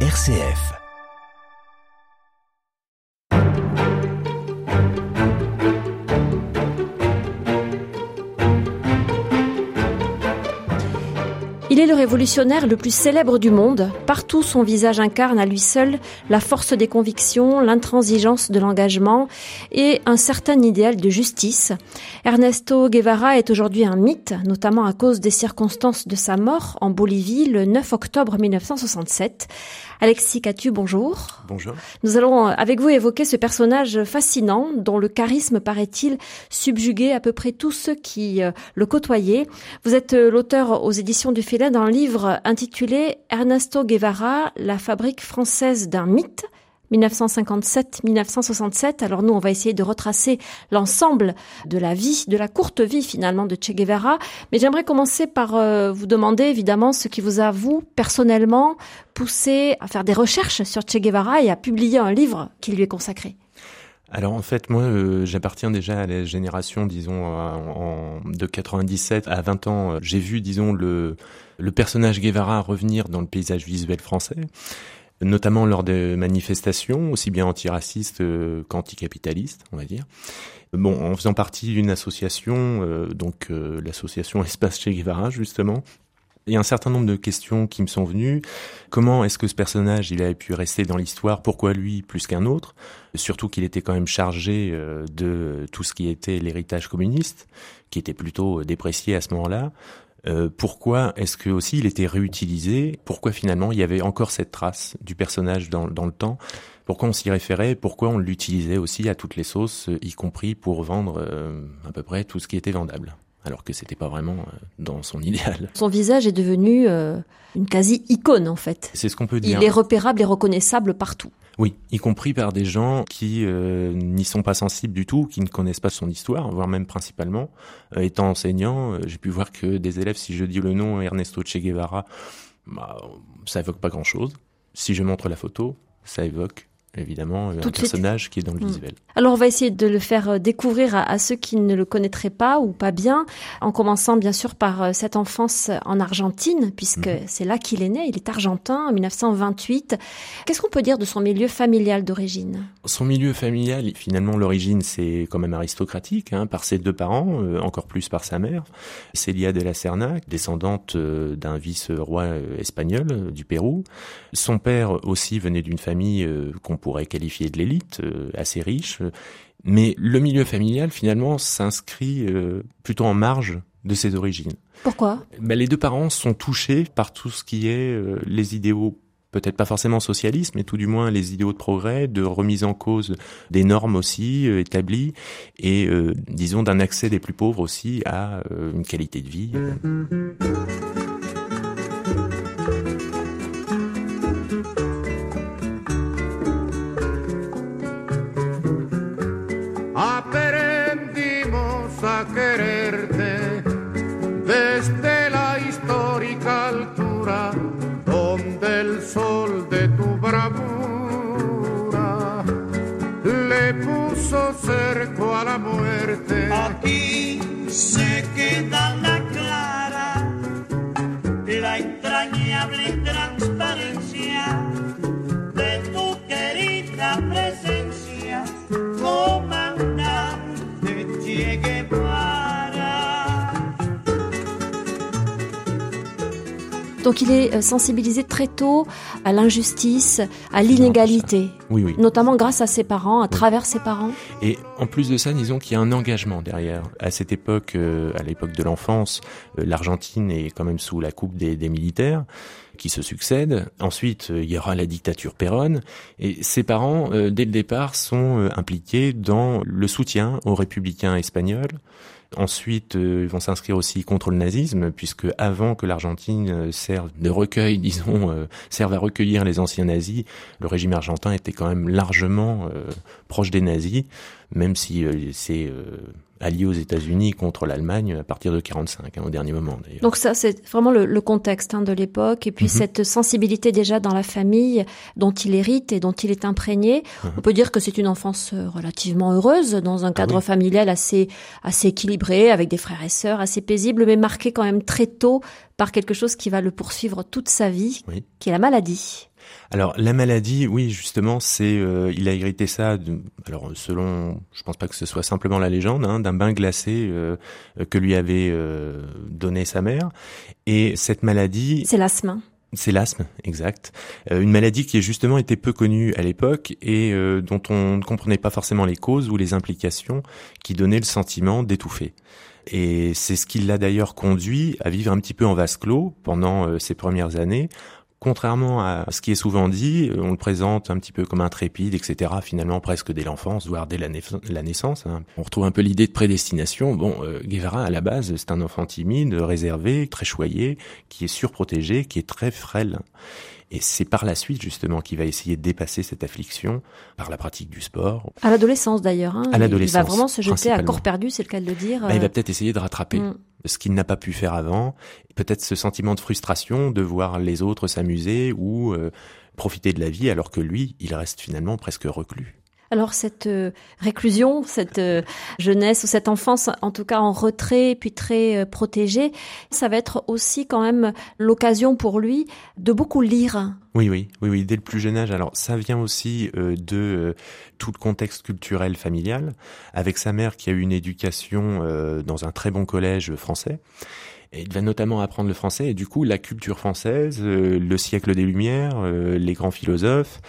RCF. Il est le révolutionnaire le plus célèbre du monde. Partout, son visage incarne à lui seul la force des convictions, l'intransigeance de l'engagement et un certain idéal de justice. Ernesto Guevara est aujourd'hui un mythe, notamment à cause des circonstances de sa mort en Bolivie le 9 octobre 1967. Alexis Catu, bonjour. Bonjour. Nous allons avec vous évoquer ce personnage fascinant dont le charisme paraît-il subjuguer à peu près tous ceux qui euh, le côtoyaient. Vous êtes euh, l'auteur aux éditions du Filet d'un livre intitulé Ernesto Guevara, la fabrique française d'un mythe. 1957-1967. Alors nous, on va essayer de retracer l'ensemble de la vie, de la courte vie finalement de Che Guevara. Mais j'aimerais commencer par euh, vous demander évidemment ce qui vous a, vous, personnellement, poussé à faire des recherches sur Che Guevara et à publier un livre qui lui est consacré. Alors en fait, moi, euh, j'appartiens déjà à la génération, disons, en, de 97 à 20 ans. J'ai vu, disons, le, le personnage Guevara revenir dans le paysage visuel français notamment lors des manifestations, aussi bien antiracistes euh, qu'anticapitalistes, on va dire. Bon, en faisant partie d'une association, euh, donc euh, l'association Espace Che Guevara, justement, il y a un certain nombre de questions qui me sont venues. Comment est-ce que ce personnage, il a pu rester dans l'histoire? Pourquoi lui plus qu'un autre? Surtout qu'il était quand même chargé de tout ce qui était l'héritage communiste, qui était plutôt déprécié à ce moment-là. Euh, pourquoi est-ce que aussi il était réutilisé? Pourquoi finalement il y avait encore cette trace du personnage dans, dans le temps? Pourquoi on s'y référait? Pourquoi on l'utilisait aussi à toutes les sauces, y compris pour vendre euh, à peu près tout ce qui était vendable? Alors que c'était pas vraiment euh, dans son idéal. Son visage est devenu une quasi-icône en fait. C'est ce qu'on peut dire. Il est repérable et reconnaissable partout. Oui, y compris par des gens qui euh, n'y sont pas sensibles du tout, qui ne connaissent pas son histoire, voire même principalement. Euh, étant enseignant, euh, j'ai pu voir que des élèves, si je dis le nom Ernesto Che Guevara, bah, ça évoque pas grand-chose. Si je montre la photo, ça évoque évidemment un personnage qui est dans le hmm. visuel. Alors on va essayer de le faire euh, découvrir à, ceux qui ne le connaîtraient pas ou pas bien, en commençant bien sûr par euh, cette enfance en Argentine, puisque mhm. c'est là qu'il est né, il est argentin en 1928. Qu'est-ce qu'on peut dire de son milieu familial d'origine? Son milieu familial, finalement l'origine c'est quand même aristocratique, hein, par ses deux parents, euh, encore plus par sa mère, Celia de la Serna, descendante d'un vice-roi espagnol du Pérou. Son père aussi venait d'une famille qu'on pourrait qualifier de l'élite, euh, assez riche. Mais le milieu familial, finalement, s'inscrit euh, plutôt en marge de ses origines. Pourquoi? Ben, Les deux parents sont touchés par tout ce qui est euh, les idéaux peut-être pas forcément socialistes, mais tout du moins les idéaux de progrès, de remise en cause des normes aussi établies, et disons d'un accès des plus pauvres aussi à une qualité de vie. desde la histórica altura donde el sol de tu bravura le puso cerco a la muerte. Aquí se queda la clara, la entrañable transparencia Donc il est euh, sensibilisé très tôt à l'injustice, à l'inégalité. Oui, oui. Notamment grâce à ses parents, à travers ses parents. Et en plus de ça, disons qu'il y a un engagement derrière. À cette époque, euh, à l'époque de l'enfance, euh, l'Argentine est quand même sous la coupe des, des militaires qui se succèdent. Ensuite, il y aura la dictature Perón. Et ses parents, dès le départ, sont impliqués dans le soutien aux républicains espagnols Ensuite, euh, ils vont s'inscrire aussi contre le nazisme, puisque avant que l'Argentine euh, serve de recueil, disons, euh, serve à recueillir les anciens nazis, le régime argentin était quand même largement proche des nazis, même si c'est allié aux États-Unis contre l'Allemagne à partir de 45, hein, au dernier moment d'ailleurs. Donc ça, c'est vraiment le, le contexte hein, de l'époque, et puis mhm. cette sensibilité déjà dans la famille dont il hérite et dont il est imprégné. Mhm. On peut dire que c'est une enfance euh, relativement heureuse, dans un ah cadre familial assez assez équilibré, avec des frères et sœurs assez paisibles, mais marqué quand même très tôt par quelque chose qui va le poursuivre toute sa vie, Oui. qui est la maladie. Alors la maladie, oui, justement, c'est euh, il a hérité ça. de- alors selon, je pense pas que ce soit simplement la légende, hein, d'un bain glacé euh, que lui avait euh, donné sa mère. Et cette maladie, C'est l'asthme. hein. c'est l'asthme, exact. Euh, une maladie qui est justement été peu connue à l'époque et euh, dont on ne comprenait pas forcément les causes ou les implications, qui donnaient le sentiment d'étouffer. Et c'est ce qui l'a d'ailleurs conduit à vivre un petit peu en vase clos pendant euh, ses premières années. Contrairement à ce qui est souvent dit, euh, on le présente un petit peu comme intrépide, etc. Finalement, presque dès l'enfance, voire dès la, naissance. hein. On retrouve un peu l'idée de prédestination. Bon, euh, Guevara, à la base, c'est un enfant timide, réservé, très choyé, qui est surprotégé, qui est très frêle. Et c'est par la suite, justement, qu'il va essayer de dépasser cette affliction par la pratique du sport. À l'adolescence d'ailleurs. hein. À l'adolescence, Il va vraiment se jeter à corps perdu, c'est le cas de le dire. Bah, il euh, va peut-être essayer de rattraper mm. Ce qu'il n'a pas pu faire avant. Peut-être ce sentiment de frustration de voir les autres s'amuser ou euh, profiter de la vie alors que lui, il reste finalement presque reclus. Alors cette euh, réclusion, cette euh, jeunesse ou cette enfance, en tout cas en retrait, puis très euh, protégée, ça va être aussi quand même l'occasion pour lui de beaucoup lire. Oui, oui, oui, oui, dès le plus jeune âge. Alors, ça vient aussi de tout le contexte culturel familial, avec sa mère qui a eu une éducation dans un très bon collège français. Et il va notamment apprendre le français et du coup la culture française, le siècle des Lumières, les grands philosophes.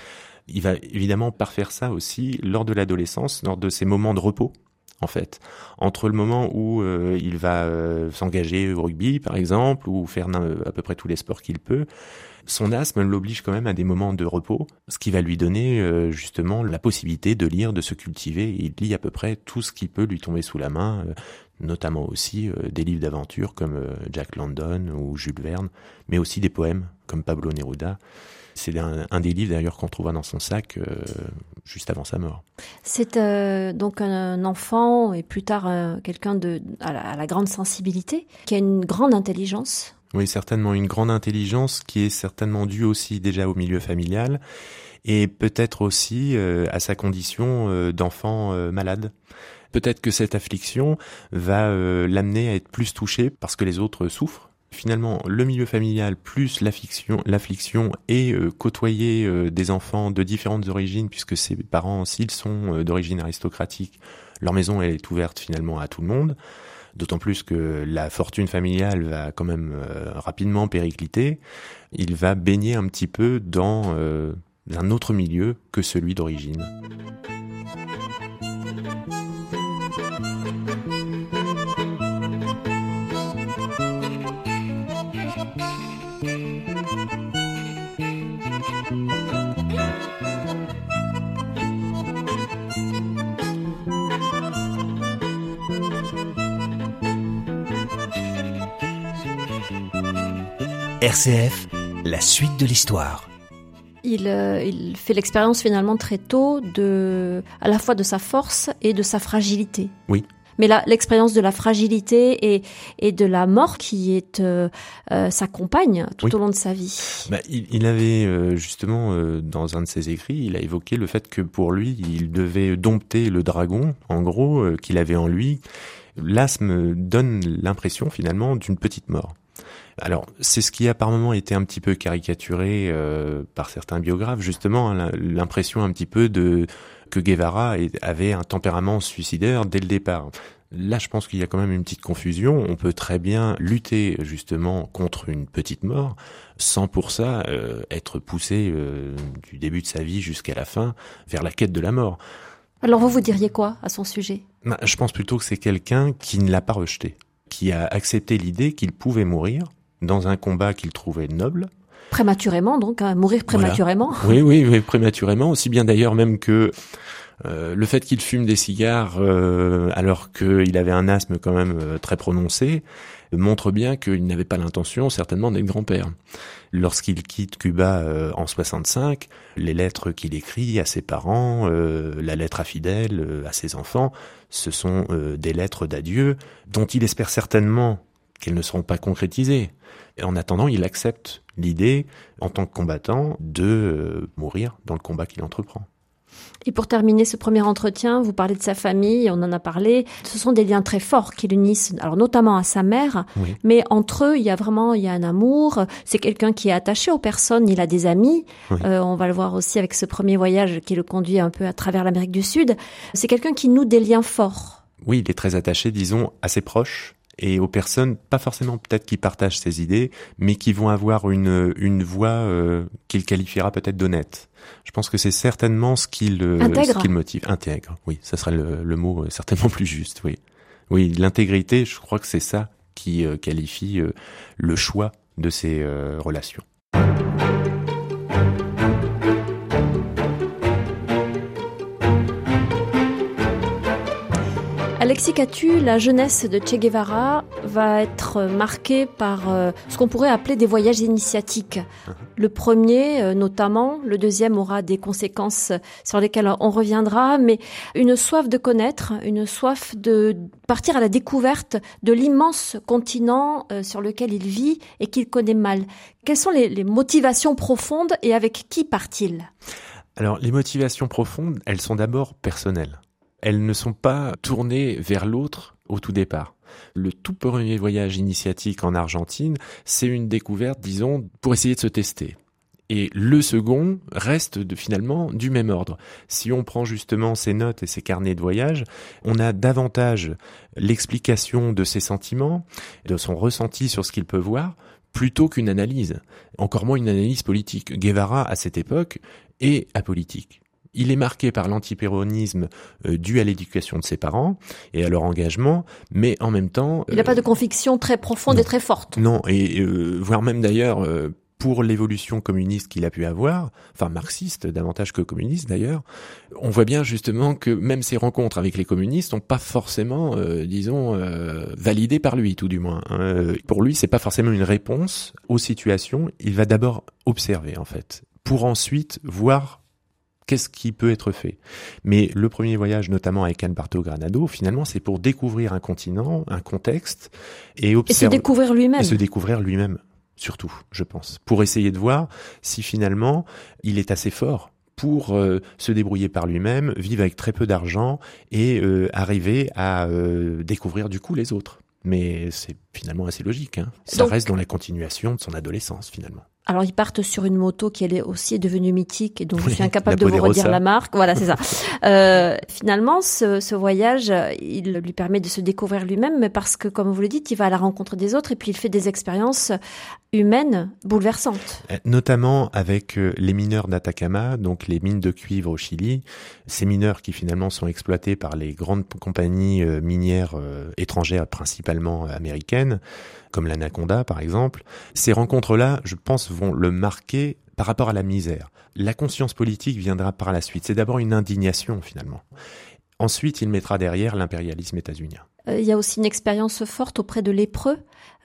Il va évidemment parfaire ça aussi lors de l'adolescence, lors de ces moments de repos en fait, entre le moment où euh, il va euh, s'engager au rugby par exemple ou faire à peu près tous les sports qu'il peut, son asthme l'oblige quand même à des moments de repos, ce qui va lui donner euh, justement la possibilité de lire, de se cultiver. Il lit à peu près tout ce qui peut lui tomber sous la main, euh, notamment aussi euh, des livres d'aventure comme Jack London ou Jules Verne, mais aussi des poèmes comme Pablo Neruda. C'est un, des livres d'ailleurs qu'on trouvera dans son sac juste avant sa mort. C'est donc un enfant et plus tard quelqu'un de à la grande sensibilité, qui a une grande intelligence. Oui, certainement une grande intelligence qui est certainement due aussi déjà au milieu familial et peut-être aussi euh, à sa condition euh, d'enfant euh, malade. Peut-être que cette affliction va l'amener à être plus touché parce que les autres souffrent. Finalement, le milieu familial plus l'affliction, et côtoyer des enfants de différentes origines, puisque ses parents, s'ils sont d'origine aristocratique, leur maison est ouverte finalement à tout le monde. D'autant plus que la fortune familiale va quand même euh, rapidement péricliter. Il va baigner un petit peu dans euh, un autre milieu que celui d'origine. RCF, la suite de l'histoire. Il, euh, il fait l'expérience finalement très tôt de, à la fois de sa force et de sa fragilité. Oui. Mais là, l'expérience de la fragilité et, et de la mort qui est euh, euh, sa compagne tout Oui. au long de sa vie. Bah, il, il avait euh, justement euh, dans un de ses écrits, il a évoqué le fait que pour lui, il devait dompter le dragon, en gros, euh, qu'il avait en lui. L'asthme donne l'impression finalement d'une petite mort. Alors, c'est ce qui a par moments été un petit peu caricaturé euh, par certains biographes, justement, hein, l'impression un petit peu de que Guevara avait un tempérament suicidaire dès le départ. Là, je pense qu'il y a quand même une petite confusion. On peut très bien lutter justement contre une petite mort sans pour ça euh, être poussé euh, du début de sa vie jusqu'à la fin vers la quête de la mort. Alors vous, vous diriez quoi à son sujet? Bah, Je pense plutôt que c'est quelqu'un qui ne l'a pas rejeté, qui a accepté l'idée qu'il pouvait mourir dans un combat qu'il trouvait noble. Prématurément, donc, hein, mourir prématurément. Oui, oui, oui, prématurément, aussi bien d'ailleurs même que euh, le fait qu'il fume des cigares euh, alors qu'il avait un asthme quand même euh, très prononcé montre bien qu'il n'avait pas l'intention certainement d'être grand-père. Lorsqu'il quitte Cuba euh, en 65, les lettres qu'il écrit à ses parents, euh, la lettre à Fidel, euh, à ses enfants, ce sont des lettres d'adieu dont il espère certainement qu'elles ne seront pas concrétisées. Et en attendant, il accepte l'idée, en tant que combattant, de mourir dans le combat qu'il entreprend. Et pour terminer ce premier entretien, vous parlez de sa famille, on en a parlé. Ce sont des liens très forts qui l'unissent, alors notamment à sa mère, Oui. mais entre eux, il y a vraiment il y a un amour. C'est quelqu'un qui est attaché aux personnes, il a des amis. Oui. Euh, on va le voir aussi avec ce premier voyage qui le conduit un peu à travers l'Amérique du Sud. C'est quelqu'un qui noue des liens forts. Oui, il est très attaché, disons, à ses proches et aux personnes, pas forcément peut-être qui partagent ses idées, mais qui vont avoir une, une voix euh, qu'il qualifiera peut-être d'honnête. Je pense que c'est certainement ce qui le, Intègre. ce qui le motive. Intègre, oui, ça serait le, le mot euh, certainement plus juste, oui. Oui, l'intégrité, je crois que c'est ça qui euh, qualifie euh, le choix de ces euh, relations. Alexis Catu, la jeunesse de Che Guevara va être marquée par euh, ce qu'on pourrait appeler des voyages initiatiques. Le premier, euh, notamment, le deuxième aura des conséquences sur lesquelles on reviendra, mais une soif de connaître, une soif de partir à la découverte de l'immense continent euh, sur lequel il vit et qu'il connaît mal. Quelles sont les, les motivations profondes et avec qui part-il? Alors, les motivations profondes, elles sont d'abord personnelles. Elles ne sont pas tournées vers l'autre au tout départ. Le tout premier voyage initiatique en Argentine, c'est une découverte, disons, pour essayer de se tester. Et le second reste finalement du même ordre. Si on prend justement ses notes et ses carnets de voyage, on a davantage l'explication de ses sentiments, de son ressenti sur ce qu'il peut voir, plutôt qu'une analyse. Encore moins une analyse politique. Guevara, à cette époque, est apolitique. Il est marqué par l'antipéronisme euh, dû à l'éducation de ses parents et à leur engagement, mais en même temps... Il n'a euh, pas de conviction très profonde non. et très forte. non, et euh, voire même d'ailleurs euh, pour l'évolution communiste qu'il a pu avoir, enfin marxiste davantage que communiste d'ailleurs, on voit bien justement que même ses rencontres avec les communistes n'ont pas forcément, euh, disons, euh, validé par lui, tout du moins. Euh, pour lui, c'est pas forcément une réponse aux situations. Il va d'abord observer en fait, pour ensuite voir qu'est-ce qui peut être fait. Mais le premier voyage, notamment avec Anne Barto Granado, finalement, c'est pour découvrir un continent, un contexte et Et se observer découvrir lui-même. et se découvrir lui-même, surtout, je pense, pour essayer de voir si finalement il est assez fort pour euh, se débrouiller par lui-même, vivre avec très peu d'argent et euh, arriver à euh, découvrir du coup les autres. Mais c'est finalement assez logique. Hein. Ça Donc- reste dans la continuation de son adolescence finalement. Alors ils partent sur une moto qui elle est aussi devenue mythique et dont je suis incapable de vous redire la marque. Voilà, c'est ça. Euh, finalement, ce, ce voyage, il lui permet de se découvrir lui-même, mais parce que, comme vous le dites, il va à la rencontre des autres et puis il fait des expériences humaines bouleversantes. Euh, Notamment avec euh, les mineurs d'Atacama, donc les mines de cuivre au Chili, ces mineurs qui finalement sont exploités par les grandes compagnies euh, minières étrangères, principalement américaines, comme l'Anaconda par exemple. Ces rencontres-là, je pense, vont le marquer par rapport à la misère. La conscience politique viendra par la suite. C'est d'abord une indignation finalement. Ensuite, il mettra derrière l'impérialisme états-unien. Euh, il y a aussi une expérience forte auprès de lépreux.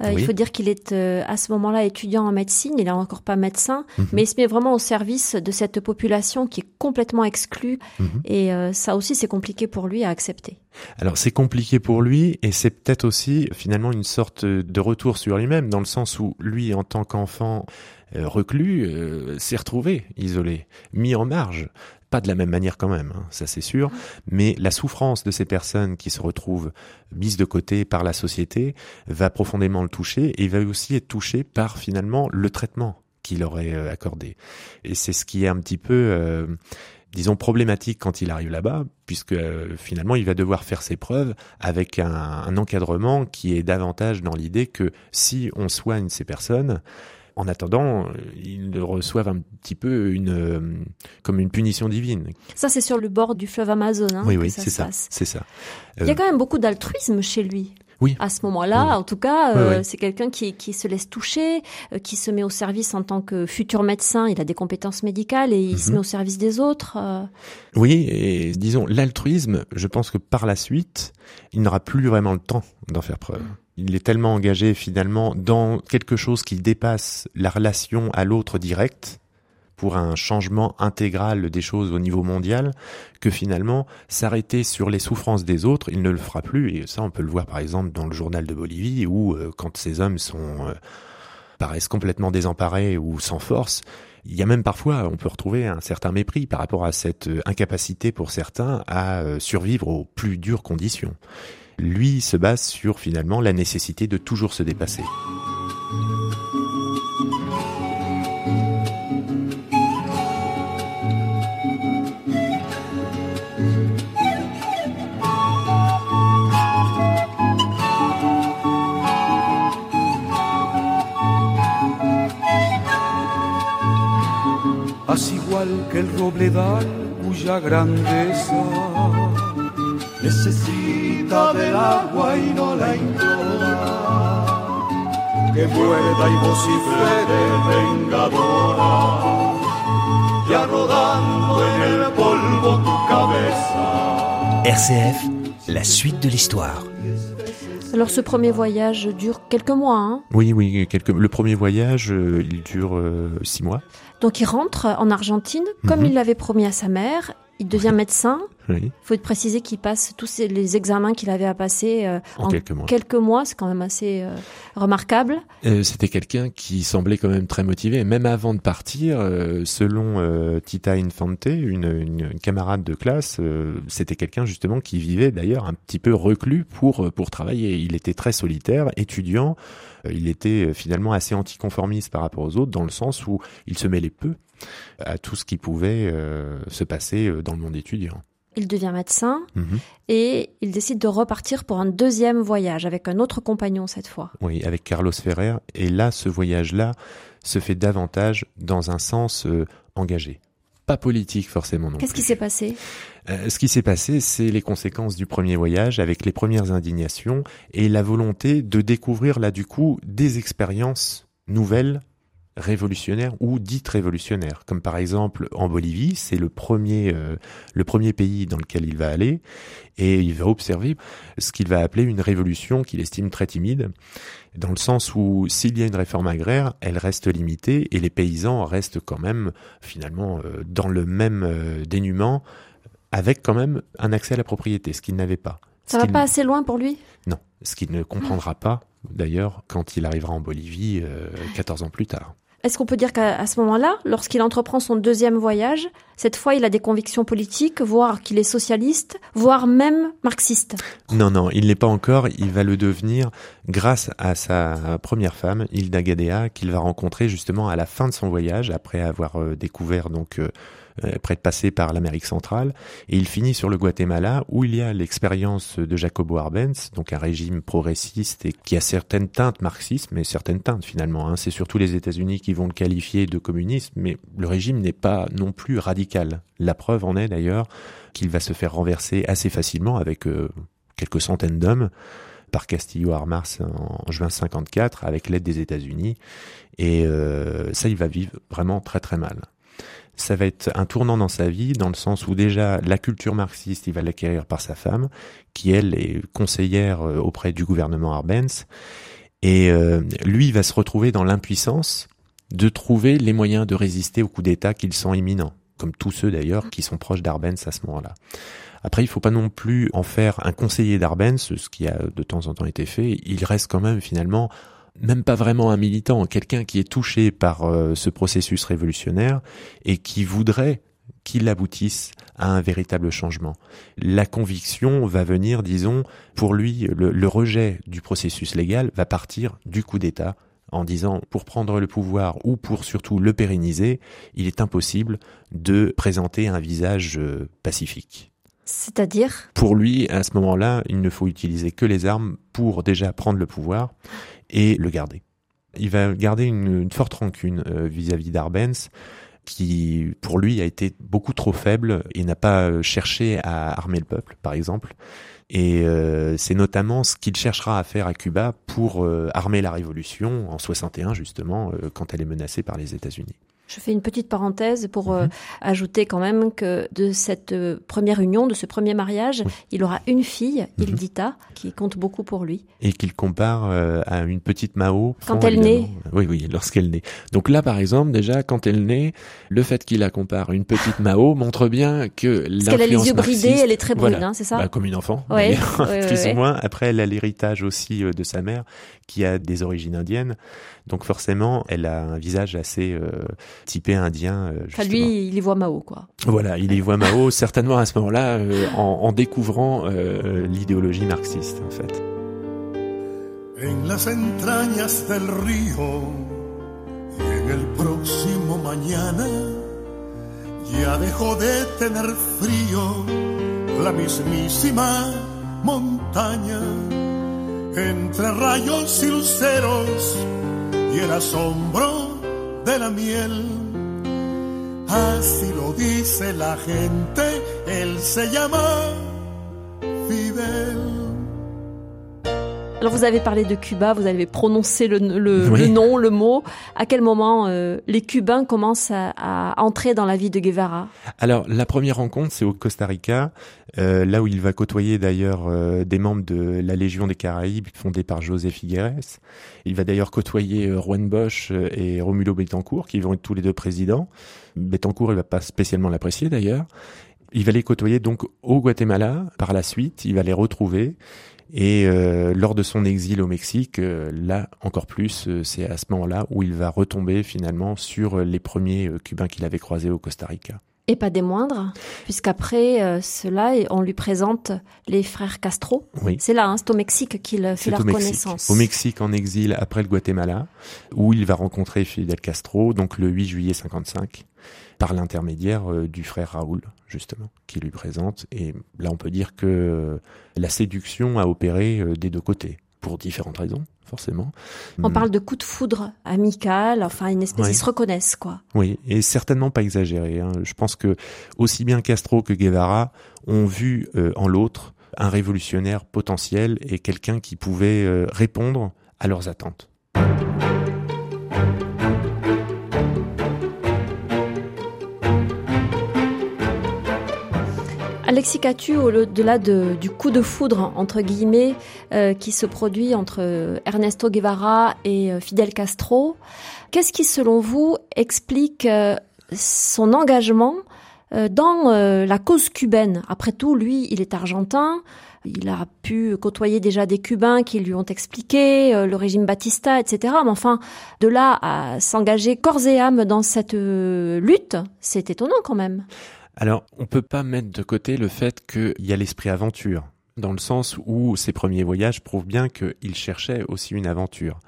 Euh, Oui. Il faut dire qu'il est euh, à ce moment-là étudiant en médecine, il n'est encore pas médecin, Mhm. mais il se met vraiment au service de cette population qui est complètement exclue. Mhm. Et euh, ça aussi, c'est compliqué pour lui à accepter. Alors c'est compliqué pour lui et c'est peut-être aussi finalement une sorte de retour sur lui-même dans le sens où lui en tant qu'enfant reclus euh, s'est retrouvé isolé, mis en marge. Pas de la même manière quand même, hein, ça c'est sûr, mais la souffrance de ces personnes qui se retrouvent mises de côté par la société va profondément le toucher et il va aussi être touché par finalement le traitement qu'il aurait euh, accordé. Et c'est ce qui est un petit peu... euh, disons problématique quand il arrive là-bas, puisque euh, finalement il va devoir faire ses preuves avec un, un encadrement qui est davantage dans l'idée que si on soigne ces personnes, en attendant, euh, ils reçoivent un petit peu une euh, comme une punition divine. Ça, c'est sur le bord du fleuve Amazon hein, oui, oui, ça c'est ça, c'est ça. Il y a Euh, quand même beaucoup d'altruisme chez lui. Oui. À ce moment-là, Oui, en tout cas, euh, oui. c'est quelqu'un qui, qui se laisse toucher, euh, qui se met au service en tant que futur médecin. Il a des compétences médicales et il se Mhm. met au service des autres. euh. Oui, et disons, l'altruisme, je pense que par la suite, il n'aura plus vraiment le temps d'en faire preuve. Il est tellement engagé finalement dans quelque chose qui dépasse la relation à l'autre direct pour un changement intégral des choses au niveau mondial que finalement s'arrêter sur les souffrances des autres, il ne le fera plus et ça on peut le voir par exemple dans le journal de Bolivie où euh, quand ces hommes sont euh, paraissent complètement désemparés ou sans force. Il y a même parfois, on peut retrouver un certain mépris par rapport à cette euh, incapacité pour certains à survivre aux plus dures conditions. Lui se base sur finalement la nécessité de toujours se dépasser. Igual que necesita del agua y no la implora. Que pueda y vocifere vengadora, ya rodando en el polvo tu cabeza. RCF, la suite de l'histoire. Alors ce premier voyage dure quelques mois. Hein Oui, oui, quelques... le premier voyage, euh, il dure euh, six mois. Donc il rentre en Argentine, comme Mhm. il l'avait promis à sa mère. Il devient médecin. Oui, Il faut préciser qu'il passe tous ces- les examens qu'il avait à passer euh, en, quelques mois. quelques mois. C'est quand même assez euh, remarquable. Euh, C'était quelqu'un qui semblait quand même très motivé. Même avant de partir, selon Tita Infante, une, une- une camarade de classe, c'était quelqu'un justement qui vivait d'ailleurs un petit peu reclus pour, pour travailler. Il était très solitaire, étudiant. Il était finalement assez anticonformiste par rapport aux autres, dans le sens où il se mêlait peu à tout ce qui pouvait euh, se passer euh, dans le monde étudiant. Il devient médecin Mhm. et il décide de repartir pour un deuxième voyage avec un autre compagnon cette fois. Oui, avec Carlos Ferrer. Et là, ce voyage-là se fait davantage dans un sens euh, engagé. Pas politique forcément non Qu'est-ce qui s'est passé? Euh, ce qui s'est passé, c'est les conséquences du premier voyage avec les premières indignations et la volonté de découvrir là du coup des expériences nouvelles révolutionnaires ou dites révolutionnaires comme par exemple en Bolivie c'est le premier euh, le premier pays dans lequel il va aller et il va observer ce qu'il va appeler une révolution qu'il estime très timide dans le sens où s'il y a une réforme agraire elle reste limitée et les paysans restent quand même finalement euh, dans le même euh, dénuement avec quand même un accès à la propriété, ce qu'il n'avait pas. Ça va pas assez loin pour lui? Non, ce qu'il ne comprendra pas, d'ailleurs, quand il arrivera en Bolivie euh, 14 ans plus tard. Est-ce qu'on peut dire qu'à ce moment-là, lorsqu'il entreprend son deuxième voyage, cette fois il a des convictions politiques, voire qu'il est socialiste, voire même marxiste? Non, non, il n'est pas encore, il va le devenir grâce à sa première femme, Hilda Gadea, qu'il va rencontrer justement à la fin de son voyage, après avoir euh, découvert donc... euh, euh, après de passer par l'Amérique centrale, et il finit sur le Guatemala où il y a l'expérience de Jacobo Arbenz, donc un régime progressiste et qui a certaines teintes marxistes, mais certaines teintes finalement. Hein. C'est surtout les États-Unis qui vont le qualifier de communiste, mais le régime n'est pas non plus radical. La preuve en est d'ailleurs qu'il va se faire renverser assez facilement avec euh, quelques centaines d'hommes par Castillo Armas en juin 54 avec l'aide des États-Unis, et euh, ça il va vivre vraiment très très mal ça va être un tournant dans sa vie, dans le sens où déjà la culture marxiste, il va l'acquérir par sa femme, qui elle est conseillère euh, auprès du gouvernement Arbenz, et euh, lui il va se retrouver dans l'impuissance de trouver les moyens de résister au coup d'État qu'ils sont imminents, comme tous ceux d'ailleurs qui sont proches d'Arbenz à ce moment-là. Après, il faut pas non plus en faire un conseiller d'Arbenz, ce qui a de temps en temps été fait. Il reste quand même finalement même pas vraiment un militant, quelqu'un qui est touché par euh, ce processus révolutionnaire et qui voudrait qu'il aboutisse à un véritable changement. La conviction va venir, disons, pour lui, le, le rejet du processus légal va partir du coup d'État en disant pour prendre le pouvoir ou pour surtout le pérenniser, il est impossible de présenter un visage euh, pacifique. C'est-à-dire? Pour lui, à ce moment-là, il ne faut utiliser que les armes pour déjà prendre le pouvoir et le garder. Il va garder une, forte rancune euh, vis-à-vis d'Arbenz, qui pour lui a été beaucoup trop faible et n'a pas euh, cherché à armer le peuple, par exemple. Et euh, c'est notamment ce qu'il cherchera à faire à Cuba pour armer la révolution en 61 justement, quand elle est menacée par les États-Unis. Je fais une petite parenthèse pour Mhm. euh, ajouter quand même que de cette euh, première union, de ce premier mariage, Oui. il aura une fille, Mhm. Hildita, qui compte beaucoup pour lui. et qu'il compare euh, à une petite Mao. Quand fond, elle naît. Oui, oui, lorsqu'elle naît. Donc là, par exemple, déjà, quand elle naît, le fait qu'il la compare à une petite Mao montre bien que Parce qu'elle a les yeux bridés, elle est très brune, Voilà. hein, c'est ça Bah, comme une enfant, Ouais. Ouais, plus ouais. ou moins. Après, elle a l'héritage aussi de sa mère, qui a des origines indiennes. Donc forcément, elle a un visage assez euh, typé indien. euh, Enfin, lui, il y voit Mao, quoi. Voilà, il y voit Mao certainement à ce moment-là euh, en, en découvrant euh, l'idéologie marxiste, en fait. en las entrañas del río en el próximo mañana ya dejó de tener frío la mismísima montaña entre rayos y luceros y el asombro de la miel. Así lo dice la gente, él se llama Fidel. Alors vous avez parlé de Cuba, vous avez prononcé le, le- Oui. le nom, le mot. À quel moment euh, les Cubains commencent à, à entrer dans la vie de Guevara? Alors, la première rencontre, c'est au Costa Rica, euh, là où il va côtoyer d'ailleurs euh, des membres de la Légion des Caraïbes, fondée par José Figueres. Il va d'ailleurs côtoyer euh, Juan Bosch euh, et Romulo Betancourt, qui vont être tous les deux présidents. Betancourt, il va pas spécialement l'apprécier d'ailleurs. Il va les côtoyer donc au Guatemala par la suite, il va les retrouver. Et euh, lors de son exil au Mexique, euh, là encore plus, euh, c'est à ce moment-là où il va retomber finalement sur euh, les premiers euh, Cubains qu'il avait croisés au Costa Rica. Et pas des moindres, puisqu'après euh, cela, on lui présente les frères Castro. Oui. C'est là, hein, c'est au Mexique qu'il fait C'est leur au Mexique. connaissance. Au Mexique en exil après le Guatemala, où il va rencontrer Fidel Castro, donc le 8 juillet 55, par l'intermédiaire euh, du frère Raoul, justement, qui lui présente. Et là, on peut dire que euh, la séduction a opéré euh, des deux côtés, pour différentes raisons, forcément. On Hmm. parle de coup de foudre amical, enfin une espèce, Ouais. ils se reconnaissent, quoi. Oui, et certainement pas exagéré. hein. Je pense que aussi bien Castro que Guevara ont vu euh, en l'autre un révolutionnaire potentiel et quelqu'un qui pouvait euh, répondre à leurs attentes. Alexis Catu, au-delà de- du coup de foudre, entre guillemets, euh, qui se produit entre euh, Ernesto Guevara et euh, Fidel Castro, qu'est-ce qui, selon vous, explique euh, son engagement euh, dans la cause cubaine? Après tout, lui, il est argentin. Il a pu côtoyer déjà des Cubains qui lui ont expliqué euh, le régime Batista, etc. Mais enfin, de là à s'engager corps et âme dans cette lutte, c'est étonnant quand même. Alors, on peut pas mettre de côté le fait qu'il y a l'esprit aventure, dans le sens où ses premiers voyages prouvent bien qu'il cherchait aussi une aventure.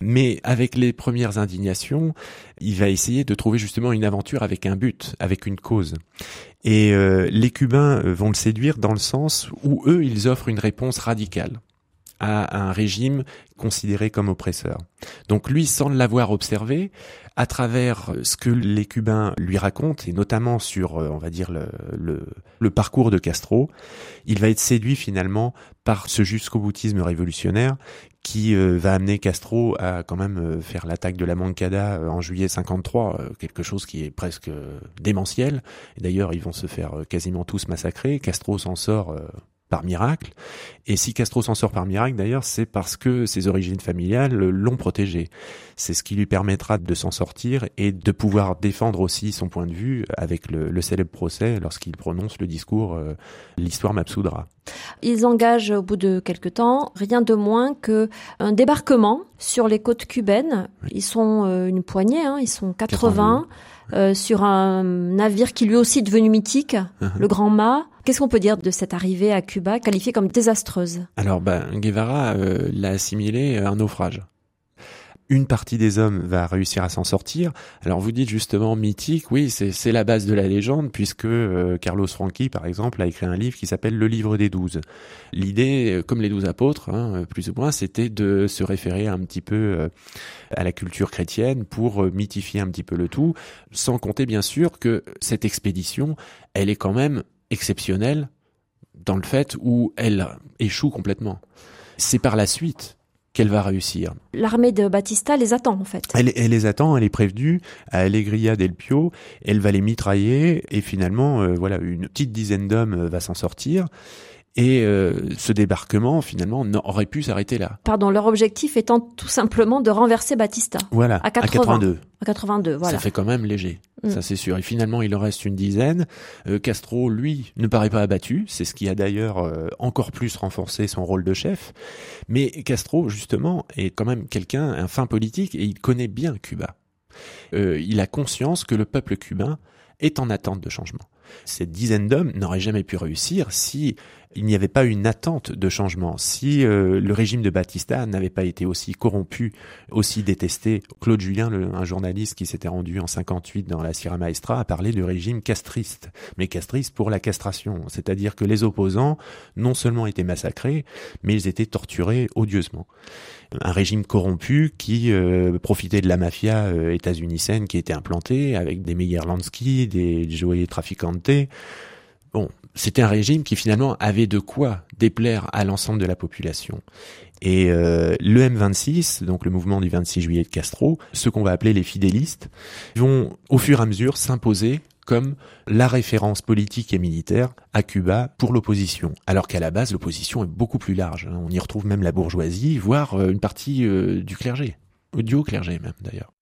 Mais avec les premières indignations, il va essayer de trouver justement une aventure avec un but, avec une cause. Et euh, les Cubains euh, vont le séduire dans le sens où eux, ils offrent une réponse radicale à un régime considéré comme oppresseur. Donc lui, sans l'avoir observé, à travers ce que les Cubains lui racontent, et notamment sur, euh, on va dire, le, le, parcours de Castro, il va être séduit finalement par ce jusqu'au boutisme révolutionnaire qui euh, va amener Castro à quand même euh, faire l'attaque de la Moncada euh, en juillet 53, euh, quelque chose qui est presque démentiel. D'ailleurs, ils vont se faire quasiment tous massacrer. Castro s'en sort par miracle. Et si Castro s'en sort par miracle, d'ailleurs, c'est parce que ses origines familiales l'ont protégé. C'est ce qui lui permettra de s'en sortir et de pouvoir défendre aussi son point de vue avec le, le célèbre procès lorsqu'il prononce le discours euh, L'histoire m'absoudra. Ils engagent au bout de quelque temps rien de moins que un débarquement sur les côtes cubaines. Ils sont euh, une poignée, hein, ils sont 80 euh, sur un navire qui lui aussi est devenu mythique, Uh-huh. le Grand Mât. Qu'est-ce qu'on peut dire de cette arrivée à Cuba, qualifiée comme désastreuse? Alors, ben, Guevara euh, l'a assimilé à un naufrage. Une partie des hommes va réussir à s'en sortir. Alors vous dites justement mythique, oui, c'est la base de la légende puisque euh, Carlos Franchi, par exemple, a écrit un livre qui s'appelle Le Livre des Douze. L'idée, euh, comme les douze apôtres, hein, plus ou moins, c'était de se référer un petit peu euh, à la culture chrétienne pour euh, mythifier un petit peu le tout, sans compter bien sûr que cette expédition, elle est quand même exceptionnelle dans le fait où elle échoue complètement. C'est par la suite qu'elle va réussir. L'armée de Batista les attend en fait. Elle, elle les attend, elle est prévenue à Alegria del Pio, elle va les mitrailler et finalement, euh, voilà, une petite dizaine d'hommes euh, va s'en sortir. Et euh, ce débarquement, finalement, aurait pu s'arrêter là. Pardon, leur objectif étant tout simplement de renverser Batista. Voilà, à, 80. à 82. À 82, voilà. Ça fait quand même léger, mm. ça c'est sûr. Et finalement, il en reste une dizaine. Euh, Castro, lui, ne paraît pas abattu. C'est ce qui a d'ailleurs euh, encore plus renforcé son rôle de chef. Mais Castro, justement, est quand même quelqu'un, un fin politique, et il connaît bien Cuba. Euh, il a conscience que le peuple cubain est en attente de changement. Cette dizaine d'hommes n'auraient jamais pu réussir si il n'y avait pas une attente de changement. Si euh, le régime de Batista n'avait pas été aussi corrompu, aussi détesté, Claude Julien, un journaliste qui s'était rendu en 58 dans la Sierra Maestra, a parlé de régime castriste, mais castriste pour la castration, c'est-à-dire que les opposants non seulement étaient massacrés, mais ils étaient torturés odieusement. Un régime corrompu qui euh, profitait de la mafia euh, états-unisienne qui était implantée avec des Meyer Lansky, des Joey Traficante. C'était un régime qui finalement avait de quoi déplaire à l'ensemble de la population. Et euh, le M26, donc le mouvement du 26 juillet de Castro, ce qu'on va appeler les fidélistes, vont au fur et à mesure s'imposer comme la référence politique et militaire à Cuba pour l'opposition. Alors qu'à la base, l'opposition est beaucoup plus large. Hein. On y retrouve même la bourgeoisie, voire euh, une partie euh, du clergé, du haut clergé même d'ailleurs.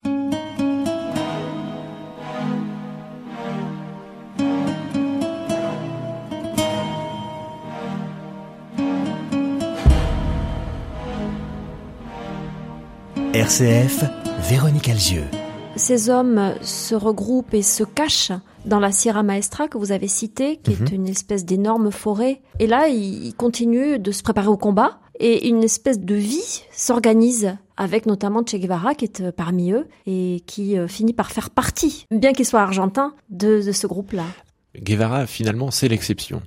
RCF, Véronique Alzieux. Ces hommes se regroupent et se cachent dans la Sierra Maestra que vous avez citée, qui est mhm. une espèce d'énorme forêt. Et là, ils continuent de se préparer au combat et une espèce de vie s'organise avec notamment Che Guevara qui est euh, parmi eux et qui euh, finit par faire partie, bien qu'il soit argentin, de, de ce groupe-là. Guevara, finalement, c'est l'exception.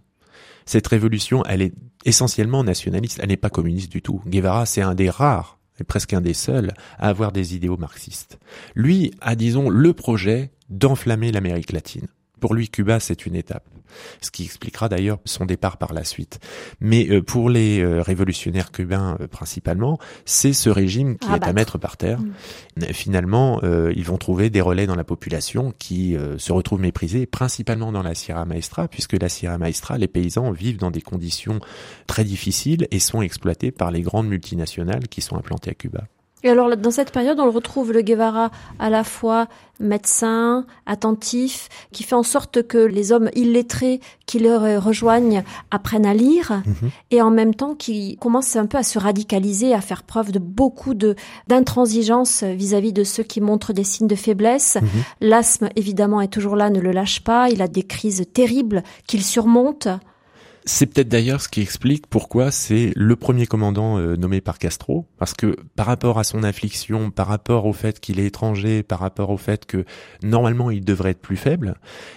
Cette révolution, elle est essentiellement nationaliste, elle n'est pas communiste du tout. Guevara, c'est un des rares presque un des seuls à avoir des idéaux marxistes. Lui a, disons, le projet d'enflammer l'Amérique latine. Pour lui, Cuba, c'est une étape ce qui expliquera d'ailleurs son départ par la suite. Mais euh, pour les euh, révolutionnaires cubains euh, principalement, c'est ce régime qui est à mettre par terre. Mm. Finalement, ils vont trouver des relais dans la population qui se retrouvent méprisés, principalement dans la Sierra Maestra, puisque la Sierra Maestra, les paysans vivent dans des conditions très difficiles et sont exploités par les grandes multinationales qui sont implantées à Cuba. Et alors, dans cette période, on retrouve le Guevara à la fois médecin, attentif, qui fait en sorte que les hommes illettrés qui le rejoignent apprennent à lire, mhm. et en même temps qui commence un peu à se radicaliser, à faire preuve de beaucoup de d'intransigeance vis-à-vis de ceux qui montrent des signes de faiblesse. Mhm. L'asthme, évidemment, est toujours là, ne le lâche pas. Il a des crises terribles qu'il surmonte. C'est peut-être d'ailleurs ce qui explique pourquoi c'est le premier commandant euh, nommé par Castro, parce que par rapport à son affliction, par rapport au fait qu'il est étranger, par rapport au fait que normalement il devrait être plus faible,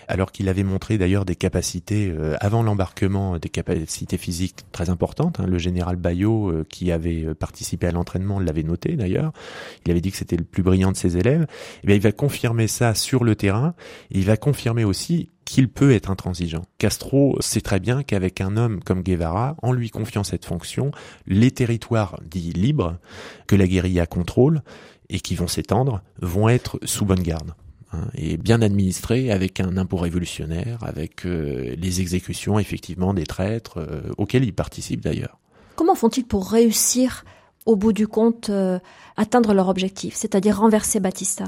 alors qu'il avait montré d'ailleurs des capacités euh, avant l'embarquement, des capacités physiques très importantes. Hein. le général Bayot, euh, qui avait participé à l'entraînement, l'avait noté d'ailleurs. Il avait dit que c'était le plus brillant de ses élèves. Et eh bien, il va confirmer ça sur le terrain. Il va confirmer aussi qu'il peut être intransigeant. Castro sait très bien qu'avec un homme comme Guevara, en lui confiant cette fonction, les territoires dits libres, que la guérilla contrôle et qui vont s'étendre, vont être sous bonne garde hein, et bien administrés avec un impôt révolutionnaire, avec euh, les exécutions effectivement des traîtres euh, auxquels ils participent d'ailleurs. Comment font-ils pour réussir au bout du compte euh, atteindre leur objectif, c'est-à-dire renverser Batista?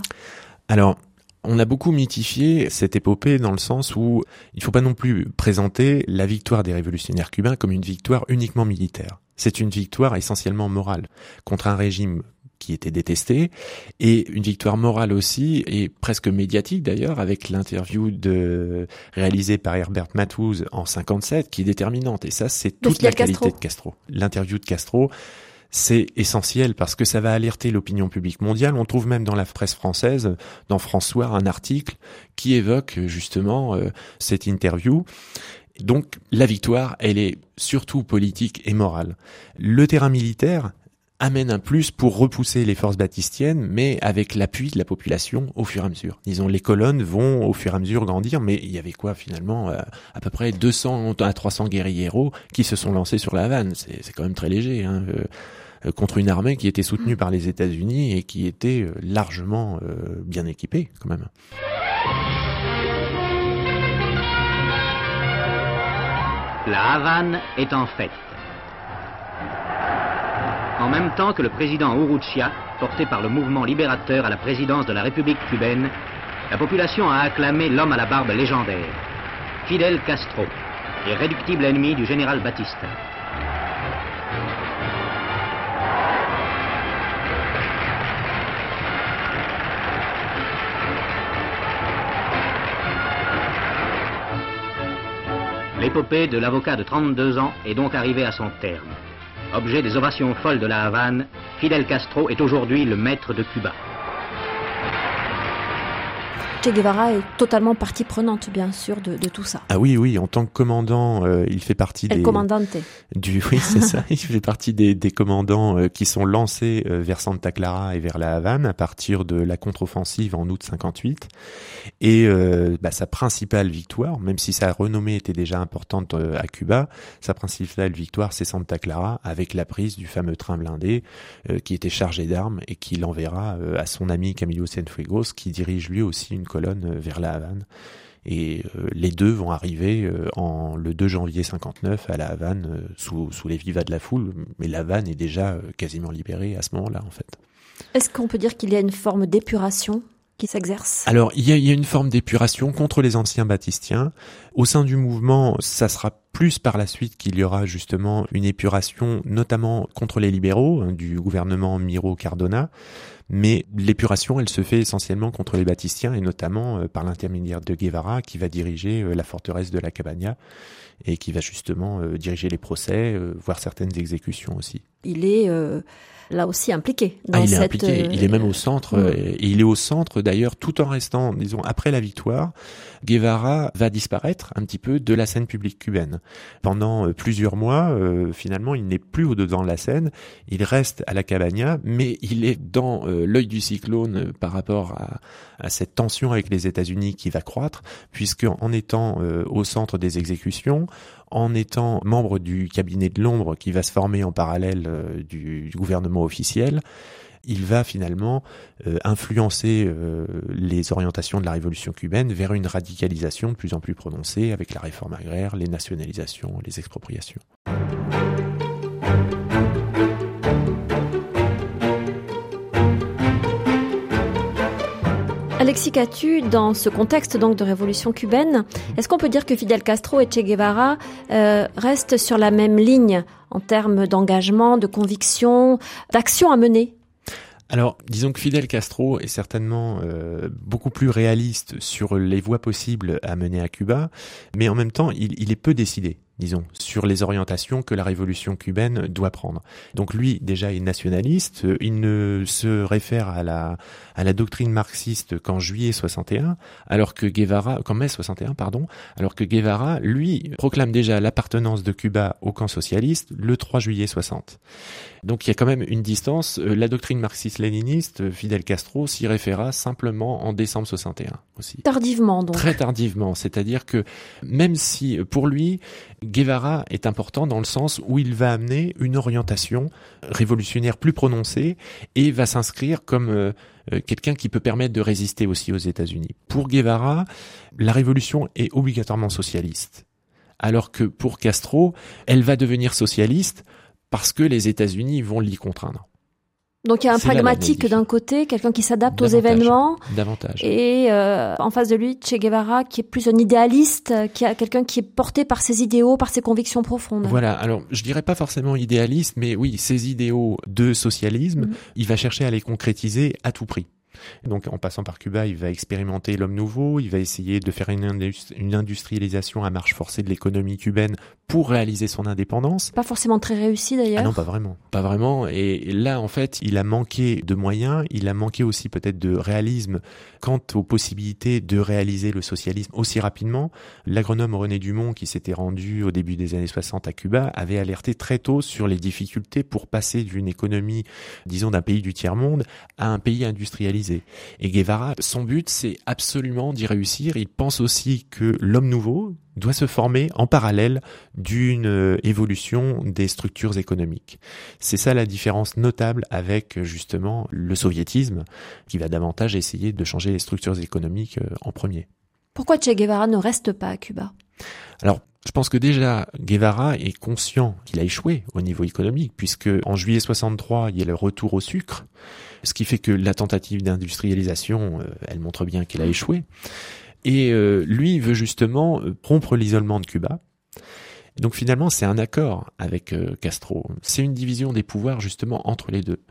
Alors, on a beaucoup mythifié cette épopée dans le sens où il ne faut pas non plus présenter la victoire des révolutionnaires cubains comme une victoire uniquement militaire. C'est une victoire essentiellement morale contre un régime qui était détesté et une victoire morale aussi et presque médiatique d'ailleurs avec l'interview de réalisée par Herbert Matthews en 57 qui est déterminante et ça c'est toute la qualité de Castro. L'interview de Castro c'est essentiel parce que ça va alerter l'opinion publique mondiale. On trouve même dans la presse française, dans François, un article qui évoque justement euh, cette interview. Donc la victoire, elle est surtout politique et morale. Le terrain militaire amène un plus pour repousser les forces baptistiennes, mais avec l'appui de la population au fur et à mesure. Disons, les colonnes vont au fur et à mesure grandir, mais il y avait quoi finalement euh, À peu près 200 à 300 guerrieros qui se sont lancés sur la vanne. C'est quand même très léger. Hein. Euh, euh, contre une armée qui était soutenue par les États-Unis et qui était euh, largement euh, bien équipée quand même. La Havane est en fête. En même temps que le président Urrutia, porté par le mouvement libérateur à la présidence de la République cubaine, la population a acclamé l'homme à la barbe légendaire, Fidel Castro, irréductible ennemi du général Batista. L'épopée de l'avocat de 32 ans est donc arrivée à son terme. Objet des ovations folles de la Havane, Fidel Castro est aujourd'hui le maître de Cuba. Che Guevara est totalement partie prenante, bien sûr, de, de tout ça. Ah oui, oui, en tant que commandant, euh, il fait partie El des... Comandante. Du, oui, c'est ça. Il fait partie des, des commandants euh, qui sont lancés euh, vers Santa Clara et vers la Havane à partir de la contre-offensive en août 58. Et bah, sa principale victoire, même si sa renommée était déjà importante à Cuba, sa principale victoire, c'est Santa Clara, avec la prise du fameux train blindé qui était chargé d'armes et qui l'enverra à son ami Camilo Cienfuegos, qui dirige lui aussi une colonne euh, vers la Havane. Et euh, les deux vont arriver euh, en le 2 janvier 59 à la Havane sous, sous les vivas de la foule, mais la Havane est déjà quasiment libérée à ce moment-là en fait. Est-ce qu'on peut dire qu'il y a une forme d'épuration qui s'exerce? Alors il y a, il y a une forme d'épuration contre les anciens baptistiens. Au sein du mouvement, ça sera plus par la suite qu'il y aura justement une épuration, notamment contre les libéraux hein, du gouvernement Miro Cardona. Mais l'épuration, elle se fait essentiellement contre les baptistiens et notamment euh, par l'intermédiaire de Guevara qui va diriger euh, la forteresse de la Cabana et qui va justement euh, diriger les procès, voire certaines exécutions aussi. Il est euh, là aussi impliqué dans Ah, il est impliqué, il est même au centre, et il est au centre d'ailleurs tout en restant, disons, après la victoire, Guevara va disparaître un petit peu de la scène publique cubaine. Pendant plusieurs mois, euh, finalement, il n'est plus au-dedans de la scène, il reste à la Cabana, mais il est dans euh, l'œil du cyclone euh, par rapport à, cette tension avec les États-Unis qui va croître, puisque en étant euh, au centre des exécutions, en étant membre du cabinet de l'ombre qui va se former en parallèle euh, du, gouvernement officiel, il va finalement influencer les orientations de la révolution cubaine vers une radicalisation de plus en plus prononcée avec la réforme agraire, les nationalisations, les expropriations. Alexis Catu, dans ce contexte donc de révolution cubaine, est-ce qu'on peut dire que Fidel Castro et Che Guevara euh, restent sur la même ligne en termes d'engagement, de conviction, d'action à mener? Alors, disons que Fidel Castro est certainement euh, beaucoup plus réaliste sur les voies possibles à mener à Cuba, mais en même temps, il, il est peu décidé disons, sur les orientations que la révolution cubaine doit prendre. Donc lui, déjà, est nationaliste, euh, il ne se réfère à la, à la doctrine marxiste qu'en juillet 61, alors que Guevara, qu'en mai 61, pardon, alors que Guevara, lui, proclame déjà l'appartenance de Cuba au camp socialiste le 3 juillet 60. Donc il y a quand même une distance. Euh, La doctrine marxiste-léniniste, euh, Fidel Castro s'y référa simplement en décembre 61 aussi. Tardivement donc. Très tardivement, c'est-à-dire que même si pour lui, Guevara est important dans le sens où il va amener une orientation révolutionnaire plus prononcée et va s'inscrire comme euh, euh, quelqu'un qui peut permettre de résister aussi aux États-Unis. Pour Guevara, la révolution est obligatoirement socialiste, alors que pour Castro, elle va devenir socialiste parce que les États-Unis vont l'y contraindre. Donc il y a un pragmatique d'un côté, quelqu'un qui s'adapte aux événements, Davantage. et euh, en face de lui, Che Guevara, qui est plus un idéaliste, qui a quelqu'un qui est porté par ses idéaux, par ses convictions profondes. Voilà, alors je dirais pas forcément idéaliste, mais oui, ces idéaux de socialisme, Mhm. il va chercher à les concrétiser à tout prix. Donc en passant par Cuba, il va expérimenter l'homme nouveau, il va essayer de faire une, indus- une industrialisation à marche forcée de l'économie cubaine pour réaliser son indépendance. Pas forcément très réussi d'ailleurs. Ah non, pas vraiment. Pas vraiment. Et là, en fait, il a manqué de moyens, il a manqué aussi peut-être de réalisme quant aux possibilités de réaliser le socialisme aussi rapidement. L'agronome René Dumont, qui s'était rendu au début des années 60 à Cuba, avait alerté très tôt sur les difficultés pour passer d'une économie, disons, d'un pays du tiers-monde à un pays industrialisé. Et Guevara, son but, c'est absolument d'y réussir. Il pense aussi que l'homme nouveau doit se former en parallèle d'une euh, évolution des structures économiques. C'est ça la différence notable avec euh, justement le soviétisme, qui va davantage essayer de changer les structures économiques euh, en premier. Pourquoi Che Guevara ne reste pas à Cuba? Alors, Je pense que déjà Guevara est conscient qu'il a échoué au niveau économique, puisque en juillet 63, il y a le retour au sucre, ce qui fait que la tentative d'industrialisation, euh, elle montre bien qu'il a échoué. Et euh, lui veut justement euh, rompre l'isolement de Cuba. Donc finalement, c'est un accord avec Castro. C'est une division des pouvoirs justement entre les deux.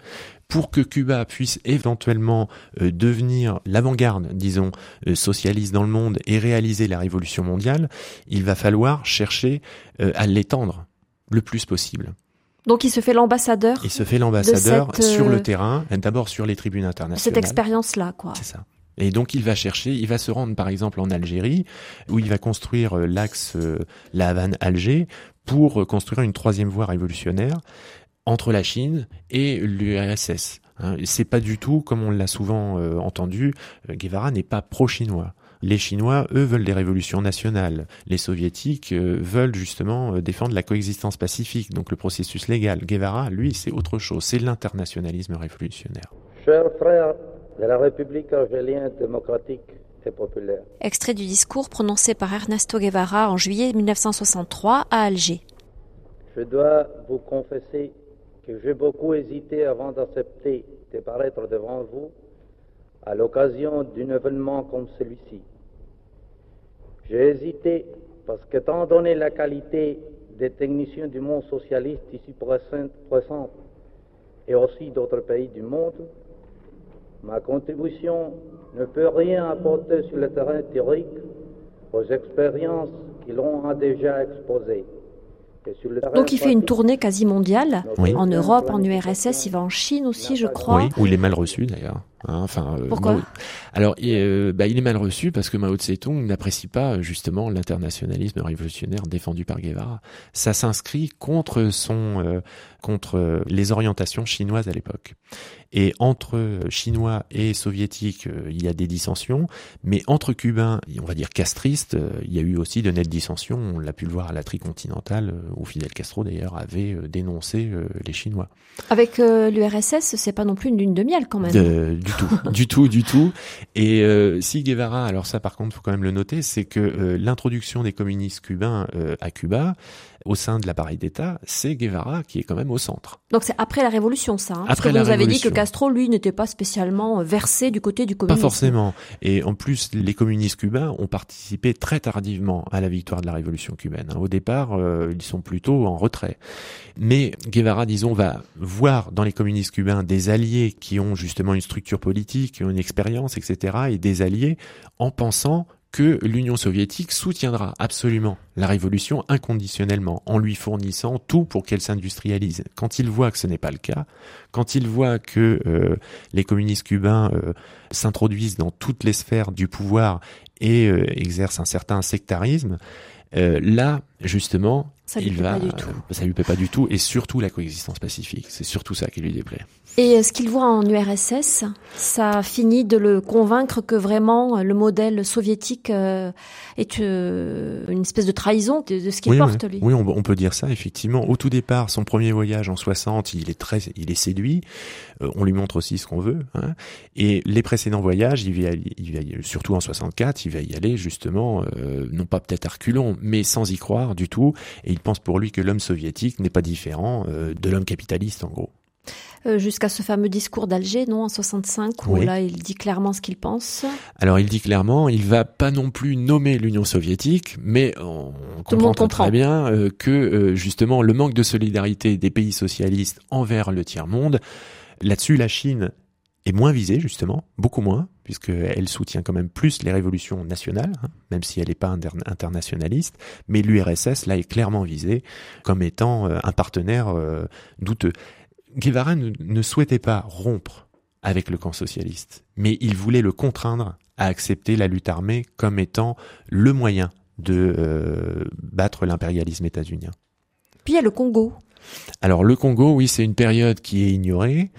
Pour que Cuba puisse éventuellement devenir l'avant-garde, disons, socialiste dans le monde et réaliser la révolution mondiale, il va falloir chercher à l'étendre le plus possible. Donc il se fait l'ambassadeur. Il se fait l'ambassadeur sur le terrain, d'abord sur les tribunes internationales. Cette expérience-là, quoi. C'est ça. Et donc il va chercher, il va se rendre par exemple en Algérie, où il va construire euh, l'axe euh, La Havane-Alger pour euh, construire une troisième voie révolutionnaire entre la Chine et l'URSS. Hein. C'est pas du tout, comme on l'a souvent entendu, Guevara n'est pas pro-chinois. Les Chinois, eux, veulent des révolutions nationales. Les Soviétiques euh, veulent justement euh, défendre la coexistence pacifique, donc le processus légal. Guevara, lui, c'est autre chose, c'est l'internationalisme révolutionnaire. Chers frères de la République argélienne démocratique et populaire. Extrait du discours prononcé par Ernesto Guevara en juillet 1963 à Alger. Je dois vous confesser que j'ai beaucoup hésité avant d'accepter de paraître devant vous à l'occasion d'un événement comme celui-ci. J'ai hésité parce qu'étant donné la qualité des techniciens du monde socialiste ici présents et aussi d'autres pays du monde, ma contribution ne peut rien apporter sur le terrain théorique aux expériences qu'ils ont déjà exposées. Donc il fait une tournée quasi mondiale, en Europe, en URSS, il va en Chine aussi, je crois. Oui, où il est mal reçu d'ailleurs. Hein, enfin, euh, Pourquoi Alors, il, euh, bah, il est mal reçu parce que Mao Tse-tung n'apprécie pas justement l'internationalisme révolutionnaire défendu par Guevara. Ça s'inscrit contre son, euh, contre les orientations chinoises à l'époque. Et entre Chinois et Soviétiques, il y a des dissensions, mais entre Cubains, on va dire castristes, il y a eu aussi de nettes dissensions. On l'a pu le voir à la tricontinentale, où Fidel Castro d'ailleurs avait dénoncé les Chinois. Avec l'URSS, c'est pas non plus une lune de miel quand même du tout, du tout, du tout. Et euh, si Guevara, alors ça par contre, faut quand même le noter, c'est que euh, l'introduction des communistes cubains euh, à Cuba, au sein de l'appareil d'État, c'est Guevara qui est quand même au centre. Donc c'est après la Révolution, ça. Hein, après parce que vous avez dit que Castro, lui, n'était pas spécialement versé du côté du communisme. Pas forcément. Et en plus, les communistes cubains ont participé très tardivement à la victoire de la Révolution cubaine. Au départ, ils sont plutôt en retrait. Mais Guevara, disons, va voir dans les communistes cubains des alliés qui ont justement une structure politique, qui ont une expérience, etc., et des alliés en pensant que l'Union soviétique soutiendra absolument la révolution inconditionnellement, en lui fournissant tout pour qu'elle s'industrialise. Quand il voit que ce n'est pas le cas, quand il voit que euh, les communistes cubains euh, s'introduisent dans toutes les sphères du pouvoir et euh, exercent un certain sectarisme, là, justement, ça lui il va, pas du tout. ça lui plaît pas du tout, et surtout la coexistence pacifique. C'est surtout ça qui lui déplaît. Et euh, ce qu'il voit en URSS, ça finit de le convaincre que vraiment euh, le modèle soviétique euh, est une espèce de trahison de, ce qu'il porte, lui. Oui, on, peut dire ça, effectivement. Au tout départ, son premier voyage en 60, il est très, il est séduit. on lui montre aussi ce qu'on veut. Hein. Et les précédents voyages, il va, il va, surtout en 64, il va y aller justement, non pas peut-être à reculons, mais sans y croire du tout. Et il pense pour lui que l'homme soviétique n'est pas différent de l'homme capitaliste, en gros. Euh, jusqu'à ce fameux discours d'Alger, non, en 65, où là, il dit clairement ce qu'il pense. Alors, il dit clairement, il va pas non plus nommer l'Union soviétique, mais on comprend, très bien euh, que, euh, justement, le manque de solidarité des pays socialistes envers le tiers-monde, là-dessus, la Chine est moins visée, justement, beaucoup moins, puisqu'elle soutient quand même plus les révolutions nationales, hein, même si elle n'est pas internationaliste, mais l'URSS, là, est clairement visée comme étant un partenaire douteux. Guevara ne, souhaitait pas rompre avec le camp socialiste, mais il voulait le contraindre à accepter la lutte armée comme étant le moyen de euh, battre l'impérialisme états-unien. Puis il y a le Congo. Alors le Congo, oui, c'est une période qui est ignorée.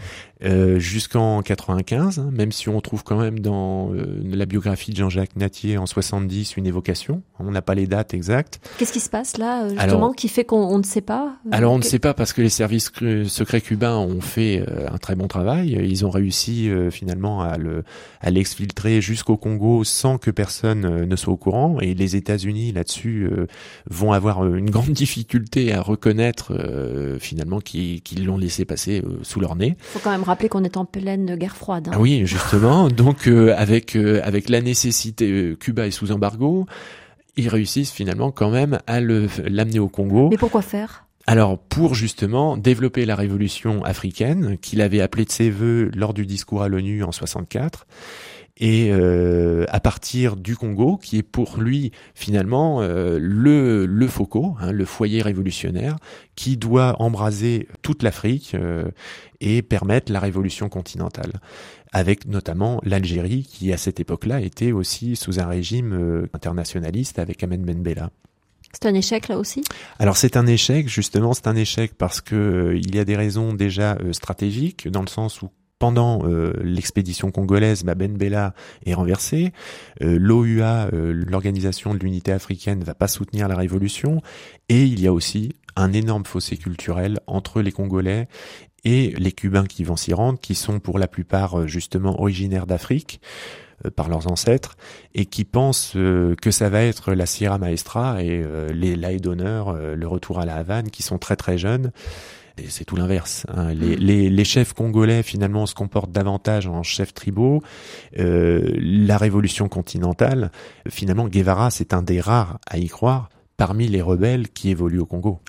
Euh, jusqu'en 95, hein, même si on trouve quand même dans euh, la biographie de Jean-Jacques Natier en 70 une évocation. On n'a pas les dates exactes. Qu'est-ce qui se passe là, justement, qui fait qu'on ne sait pas Alors on ne sait pas parce que les services secrets cubains ont fait un très bon travail. Ils ont réussi finalement à le à l'exfiltrer jusqu'au Congo sans que personne ne soit au courant. Et les États-Unis là-dessus vont avoir une grande difficulté à reconnaître finalement qu'ils l'ont laissé passer sous leur nez. Faut quand même rappeler qu'on est en pleine guerre froide. Hein. Ah oui, justement. Donc euh, avec euh, avec la nécessité, euh, Cuba est sous embargo, ils réussissent finalement quand même à l'amener au Congo. Mais pourquoi faire? Alors pour justement développer la révolution africaine qu'il avait appelée de ses voeux lors du discours à l'ONU en 64 et euh, à partir du Congo, qui est pour lui finalement euh, le, le FOCO, hein, le foyer révolutionnaire, qui doit embraser toute l'Afrique euh, et permettre la révolution continentale, avec notamment l'Algérie, qui à cette époque-là était aussi sous un régime internationaliste avec Ahmed Ben Bella. C'est un échec là aussi? Alors c'est un échec, justement, c'est un échec parce que il y a des raisons déjà stratégiques, dans le sens où pendant euh, l'expédition congolaise, bah, Ben Bella est renversé. Euh, L'OUA, euh, l'organisation de l'unité africaine, va pas soutenir la révolution. Et il y a aussi un énorme fossé culturel entre les Congolais et les Cubains qui vont s'y rendre, qui sont pour la plupart justement originaires d'Afrique par leurs ancêtres et qui pensent que ça va être la Sierra Maestra et les l'Aïe d'honneur, le retour à la Havane, qui sont très très jeunes c'est tout l'inverse. Hein. Les, les, les, chefs congolais finalement se comportent davantage en chefs tribaux. Euh, la révolution continentale, finalement, Guevara, c'est un des rares à y croire parmi les rebelles qui évoluent au Congo.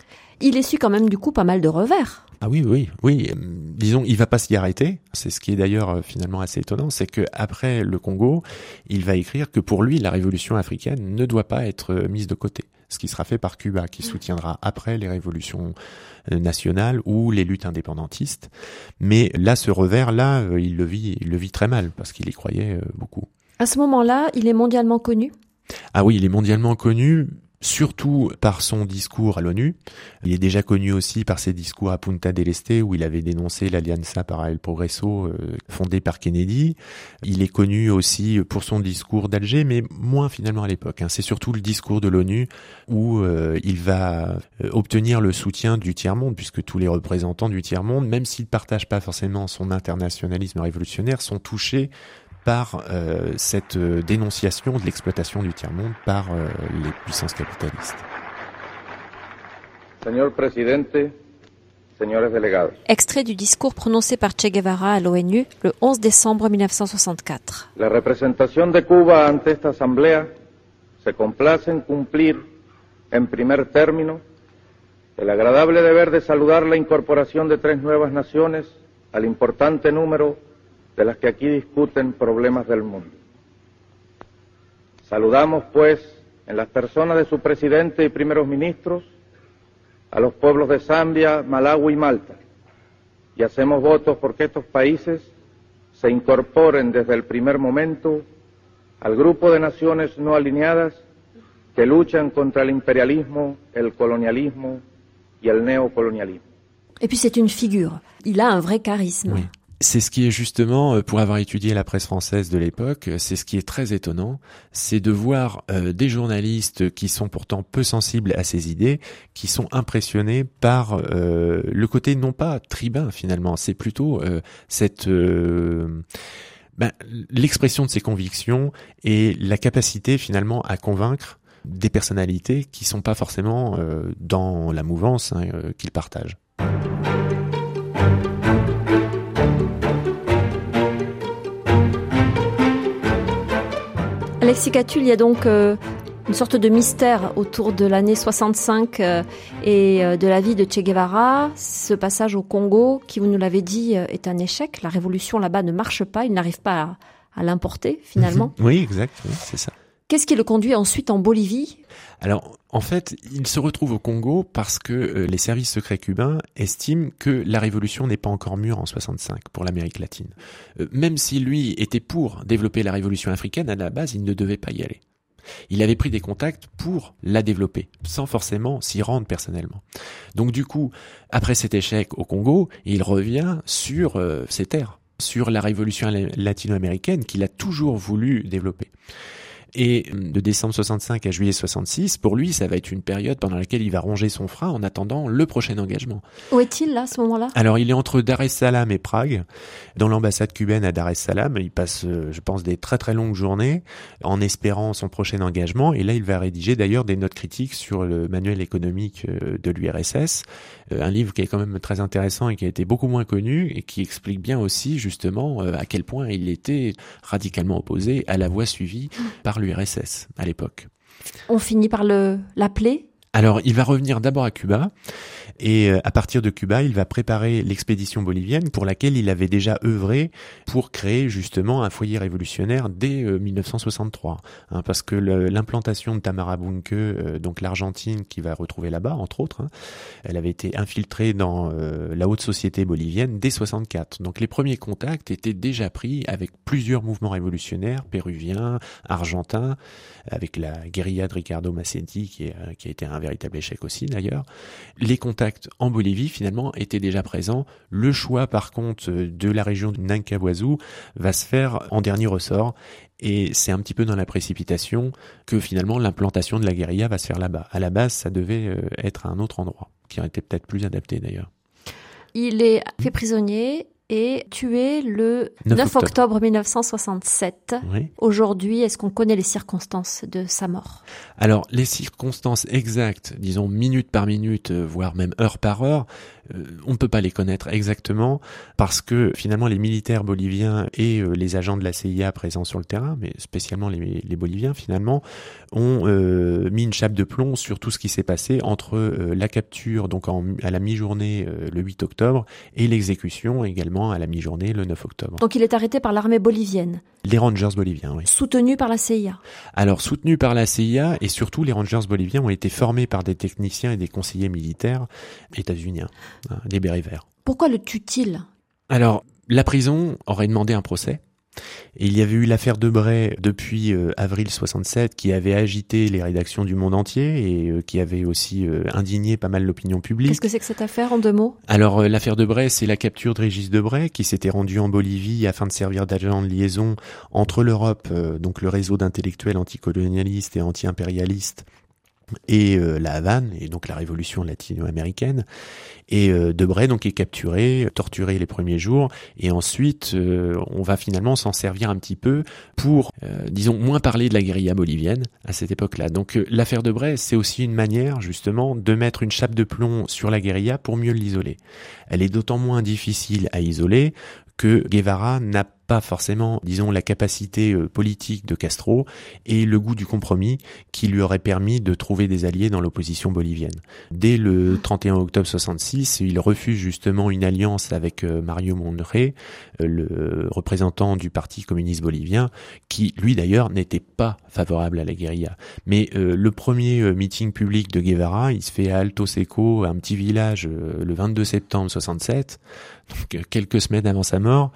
Il essuie quand même du coup pas mal de revers. Ah oui, oui, oui. Disons, il va pas s'y arrêter. C'est ce qui est d'ailleurs euh, finalement assez étonnant, c'est que après le Congo, il va écrire que pour lui, la révolution africaine ne doit pas être euh, mise de côté ce qui sera fait par Cuba, qui soutiendra après les révolutions euh, nationales ou les luttes indépendantistes. Mais là, ce revers-là, euh, il le vit, il le vit très mal parce qu'il y croyait euh, beaucoup. À ce moment-là, il est mondialement connu? Ah oui, il est mondialement connu surtout par son discours à l'ONU. Il est déjà connu aussi par ses discours à Punta del Este où il avait dénoncé l'Alianza para el Progreso euh, fondée par Kennedy. Il est connu aussi pour son discours d'Alger, mais moins finalement à l'époque. Hein. C'est surtout le discours de l'ONU où euh, il va euh, obtenir le soutien du tiers-monde, puisque tous les représentants du tiers-monde, même s'ils ne partagent pas forcément son internationalisme révolutionnaire, sont touchés par euh, cette euh, dénonciation de l'exploitation du tiers-monde par euh, les puissances capitalistes. Extrait du discours prononcé par Che Guevara à l'ONU le 11 décembre 1964. La representación de Cuba ante esta asamblea se complace en cumplir, en primer término, el agradable deber de saludar la incorporación de tres nuevas naciones al importante número de las que aquí discuten problemas del mundo. Saludamos, pues, en las personas de su presidente y primeros ministros, a los pueblos de Zambia, Malawi y Malta, y hacemos votos porque estos países se incorporen desde el primer momento al grupo de naciones no alineadas que luchan contra el imperialismo, el colonialismo y el neocolonialismo. Et puis c'est une figure. Il a un vrai charisme. Oui. C'est ce qui est justement, euh, pour avoir étudié la presse française de l'époque, euh, c'est ce qui est très étonnant, c'est de voir euh, des journalistes qui sont pourtant peu sensibles à ces idées, qui sont impressionnés par le côté non pas tribun finalement, c'est plutôt cette ben, l'expression de ses convictions et la capacité finalement à convaincre des personnalités qui sont pas forcément dans la mouvance hein, qu'ils partagent. Alexis Catul, il y a donc euh, une sorte de mystère autour de l'année 65 euh, et euh, de la vie de Che Guevara. Ce passage au Congo, qui vous nous l'avez dit, est un échec. La révolution là-bas ne marche pas. Il n'arrive pas à, l'importer finalement. Oui, exact. c'est ça. Qu'est-ce qui le conduit ensuite en Bolivie? Alors, en fait, il se retrouve au Congo parce que euh, les services secrets cubains estiment que la révolution n'est pas encore mûre en 65 pour l'Amérique latine. Euh, même si lui était pour développer la révolution africaine, à la base, il ne devait pas y aller. Il avait pris des contacts pour la développer, sans forcément s'y rendre personnellement. Donc du coup, après cet échec au Congo, il revient sur euh, ses terres, sur la révolution latino-américaine qu'il a toujours voulu développer. Et de décembre 65 à juillet 66, pour lui, ça va être une période pendant laquelle il va ronger son frein en attendant le prochain engagement. Où est-il là, à ce moment-là? Alors, il est entre Dar es Salaam et Prague, dans l'ambassade cubaine à Dar es Salaam. Il passe, euh, je pense, des très très longues journées en espérant son prochain engagement. Et là, il va rédiger d'ailleurs des notes critiques sur le manuel économique euh, de l'URSS, euh, un livre qui est quand même très intéressant et qui a été beaucoup moins connu et qui explique bien aussi justement à quel point il était radicalement opposé à la voie suivie par à l'époque. On finit par le l'appeler? Alors, il va revenir d'abord à Cuba, et euh, à partir de Cuba, il va préparer l'expédition bolivienne pour laquelle il avait déjà œuvré pour créer justement un foyer révolutionnaire dès 1963. Euh, hein, parce que l'implantation de Tamara Bunke, euh, donc l'Argentine qui va retrouver là-bas, entre autres, hein, elle avait été infiltrée dans la haute société bolivienne dès 64. Donc les premiers contacts étaient déjà pris avec plusieurs mouvements révolutionnaires, péruviens, argentins, avec la guérilla de Ricardo Massetti qui, qui a été véritable échec aussi d'ailleurs. Les contacts en Bolivie finalement étaient déjà présents. Le choix par contre de la région de Nankawazu va se faire en dernier ressort et c'est un petit peu dans la précipitation que finalement l'implantation de la guérilla va se faire là-bas. À la base, ça devait euh, être à un autre endroit, qui aurait été peut-être plus adapté d'ailleurs. Il est fait prisonnier et tué le 9, octobre. 1967. Aujourd'hui, est-ce qu'on connaît les circonstances de sa mort? Alors, les circonstances exactes, disons minute par minute, euh, voire même heure par heure, on ne peut pas les connaître exactement parce que finalement les militaires boliviens et euh, les agents de la CIA présents sur le terrain, mais spécialement les, Boliviens finalement, ont euh, mis une chape de plomb sur tout ce qui s'est passé entre la capture donc à la mi-journée le 8 octobre et l'exécution également à la mi-journée le 9 octobre. Donc il est arrêté par l'armée bolivienne. Les Rangers boliviens, oui. Soutenu par la CIA. Alors soutenu par la CIA et surtout les Rangers boliviens ont été formés par des techniciens et des conseillers militaires états-uniens. Hein. Pourquoi le tue-t-il? Alors, la prison aurait demandé un procès. Et il y avait eu l'affaire Debray depuis euh, avril 67 qui avait agité les rédactions du monde entier et euh, qui avait aussi euh, indigné pas mal l'opinion publique. Qu'est-ce que c'est que cette affaire en deux mots? Alors l'affaire Debray, c'est la capture de Régis Debray qui s'était rendu en Bolivie afin de servir d'agent de liaison entre l'Europe, donc le réseau d'intellectuels anticolonialistes et anti-impérialistes et euh, la Havane et donc la révolution latino-américaine et euh, Debray donc est capturé, torturé les premiers jours et ensuite euh, on va finalement s'en servir un petit peu pour disons moins parler de la guérilla bolivienne à cette époque-là. Donc l'affaire Debray c'est aussi une manière justement de mettre une chape de plomb sur la guérilla pour mieux l'isoler. Elle est d'autant moins difficile à isoler que Guevara n'a pas forcément, disons, la capacité euh, politique de Castro et le goût du compromis qui lui aurait permis de trouver des alliés dans l'opposition bolivienne. Dès le 31 octobre 66, il refuse justement une alliance avec euh, Mario Monré, euh, le représentant du Parti communiste bolivien, qui lui d'ailleurs n'était pas favorable à la guérilla. Mais le premier meeting public de Guevara, il se fait à Alto Seco, un petit village, le 22 septembre 67, donc quelques semaines avant sa mort.